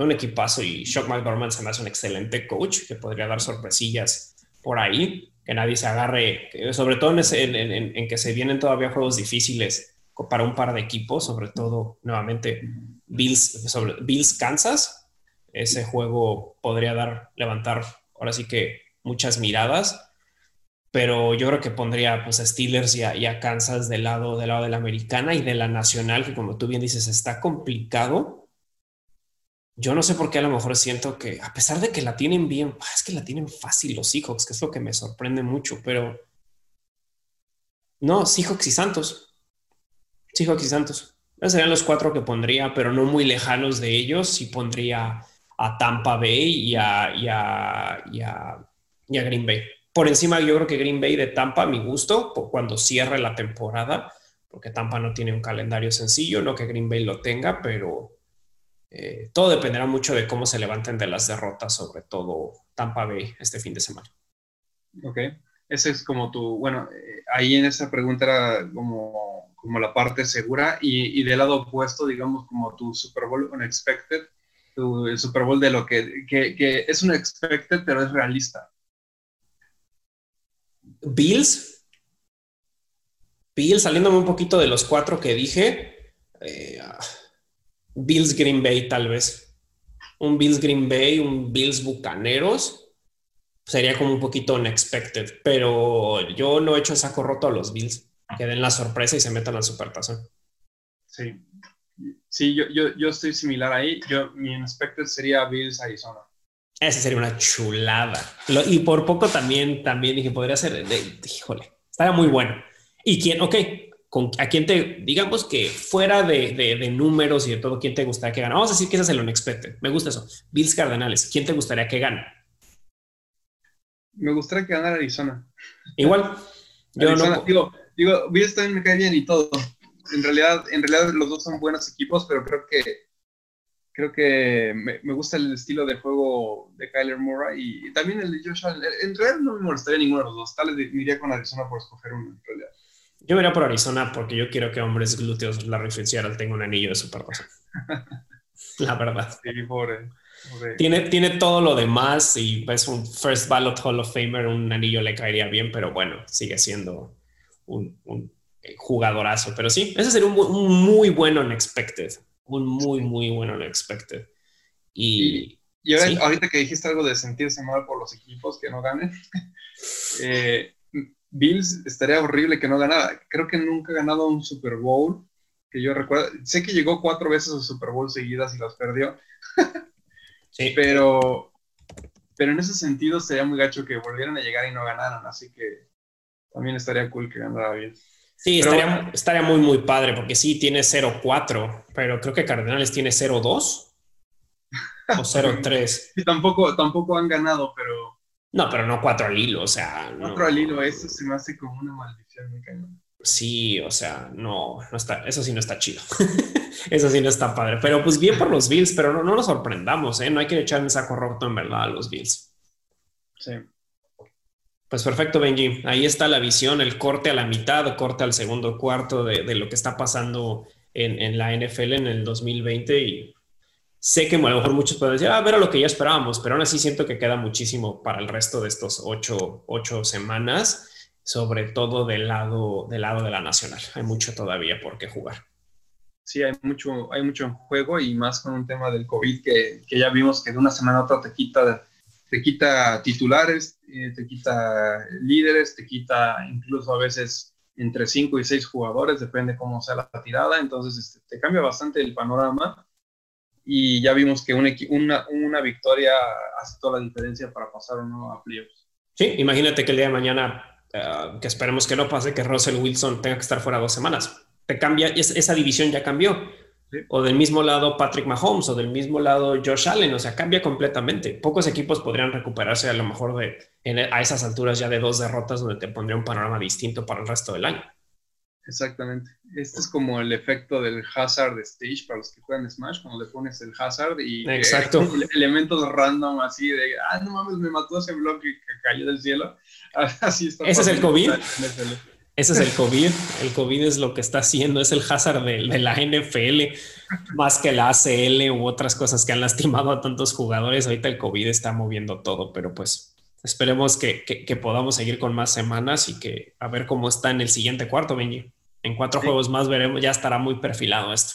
un equipazo y Shock McDormand se me hace un excelente coach que podría dar sorpresillas por ahí, que nadie se agarre, sobre todo en, que se vienen todavía juegos difíciles para un par de equipos, sobre todo nuevamente Bills, sobre, Bills Kansas. Ese juego podría dar, levantar ahora sí que muchas miradas, pero yo creo que pondría pues, a Steelers y a, Kansas del lado, del lado de la americana y de la nacional, que como tú bien dices, está complicado yo no sé por qué a lo mejor siento que, a pesar de que la tienen bien, ah, es que la tienen fácil los Seahawks, que es lo que me sorprende mucho, pero no, Seahawks y Santos. Seahawks y Santos. Serían los cuatro que pondría, pero no muy lejanos de ellos. Sí pondría a Tampa Bay y a, y a, y a, Green Bay. Por encima, yo creo que Green Bay de Tampa, a mi gusto, cuando cierre la temporada, porque Tampa no tiene un calendario sencillo, no que Green Bay lo tenga, pero eh, todo dependerá mucho de cómo se levanten de las derrotas, sobre todo Tampa Bay este fin de semana. Ok, ese es como tu, bueno, eh, ahí en esa pregunta era como, como la parte segura y, y, del lado opuesto, digamos, como tu Super Bowl unexpected, tu, el Super Bowl de lo que, que, que es un expected, pero es realista. Bills. Bills, saliéndome un poquito de los cuatro que dije. Eh, Bills Green Bay tal vez. Un Bills Green Bay, un Bills Bucaneros. Sería como un poquito unexpected, pero yo no he hecho saco roto a los Bills. Que den la sorpresa y se metan al supertazón. Sí. Sí, yo, yo, yo estoy similar ahí. Yo, mi unexpected sería Bills Arizona. Esa sería una chulada. y por poco también, también dije, podría ser, híjole, estaría muy bueno. Y quién, ok, a quién te, digamos que fuera de, números y de todo, ¿quién te gustaría que gane? Vamos a decir que ese es el unexpected. Me gusta eso. Bills Cardenales. ¿Quién te gustaría que gane? Me gustaría que ganara Arizona. Igual. Yo no... Digo, digo, Bills también me cae bien y todo. En realidad, en realidad los dos son buenos equipos, pero creo que creo que me, gusta el estilo de juego de Kyler Murray y, también el de Josh Allen. En realidad no me molestaría ninguno de los dos. Tal vez me iría con Arizona por escoger uno en realidad. Yo me iría por Arizona porque yo quiero que hombres glúteos la Fitzgerald tenga un anillo de super La verdad. Sí, pobre, Tiene, tiene todo lo demás y es un First Ballot Hall of Famer, un anillo le caería bien, pero bueno, sigue siendo un, un jugadorazo. Pero sí, ese sería un, muy bueno unexpected. Un muy, muy bueno unexpected. Y, y, ahorita que dijiste algo de sentirse mal por los equipos que no ganen, eh, Bills estaría horrible que no ganara. Creo que nunca ha ganado un Super Bowl, que yo recuerdo. Sé que llegó cuatro veces a Super Bowl seguidas y las perdió. sí. Pero, pero en ese sentido sería muy gacho que volvieran a llegar y no ganaran. Así que también estaría cool que ganara Bills. Sí, estaría, estaría, muy, muy padre, porque sí tiene 0-4, pero creo que Cardenales tiene 0-2 o 0-3. Sí, tampoco, tampoco han ganado, pero no, pero no cuatro al hilo, o sea. Cuatro al hilo, eso se me hace como una maldición, me cañón. Sí, o sea, no, no está, eso sí no está chido. eso sí no está padre. Pero pues bien por los Bills, pero no, no nos sorprendamos, ¿eh? No hay que echar el saco roto en verdad a los Bills. Sí. Pues perfecto, Benji. Ahí está la visión, el corte a la mitad, corte al segundo cuarto de, de lo que está pasando en, en, la NFL en el 2020 y sé que a lo mejor muchos pueden decir, ah, ver lo que ya esperábamos, pero aún así siento que queda muchísimo para el resto de estos ocho, ocho semanas, sobre todo del lado, del lado de la nacional. Hay mucho todavía por qué jugar. Sí, hay mucho, hay mucho en juego y más con un tema del COVID que, que ya vimos que de una semana a otra te quita, te quita titulares, eh, te quita líderes, te quita incluso a veces entre cinco y seis jugadores, depende cómo sea la tirada, entonces este, te cambia bastante el panorama y ya vimos que una, una, victoria hace toda la diferencia para pasar o no a playoffs. Sí, imagínate que el día de mañana, eh, que esperemos que no pase, que Russell Wilson tenga que estar fuera dos semanas. Te cambia, esa división ya cambió. O del mismo lado Patrick Mahomes, o del mismo lado Josh Allen, o sea, cambia completamente. Pocos equipos podrían recuperarse a lo mejor de a esas alturas ya de dos derrotas donde te pondría un panorama distinto para el resto del año. Exactamente. Este es como el efecto del hazard stage para los que juegan Smash, cuando le pones el hazard y Exacto. elementos random así de, ah, no mames, me mató ese bloque que cayó del cielo. Así está. Ese es el COVID. Ese es el COVID. El COVID es lo que está haciendo, es el hazard de, la NFL, más que la ACL u otras cosas que han lastimado a tantos jugadores. Ahorita el COVID está moviendo todo, pero pues esperemos que, que, podamos seguir con más semanas y que a ver cómo está en el siguiente cuarto, Benji. En cuatro juegos más veremos, ya estará muy perfilado esto.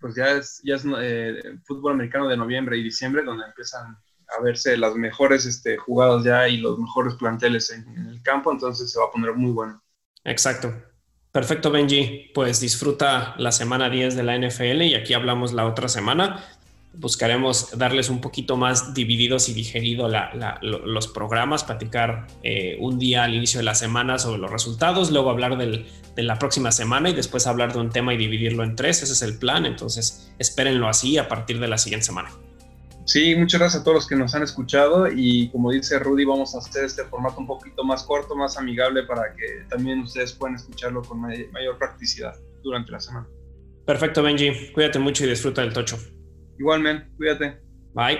Pues ya es, ya es eh, fútbol americano de noviembre y diciembre donde empiezan a verse las mejores este, jugadas ya y los mejores planteles en, en el campo, entonces se va a poner muy bueno. Exacto. Perfecto, Benji. Pues disfruta la semana 10 de la NFL y aquí hablamos la otra semana buscaremos darles un poquito más divididos y digerido los programas, platicar eh, un día al inicio de la semana sobre los resultados, luego hablar de la próxima semana y después hablar de un tema y dividirlo en tres. Ese es el plan, entonces espérenlo así a partir de la siguiente semana. Sí, muchas gracias a todos los que nos han escuchado y como dice Rudy, vamos a hacer este formato un poquito más corto, más amigable para que también ustedes puedan escucharlo con mayor practicidad durante la semana. Perfecto, Benji. Cuídate mucho y disfruta del tocho. Igualmente, cuídate. Bye.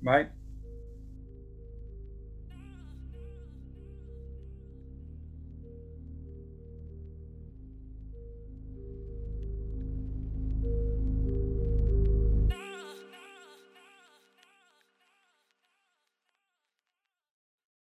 Bye.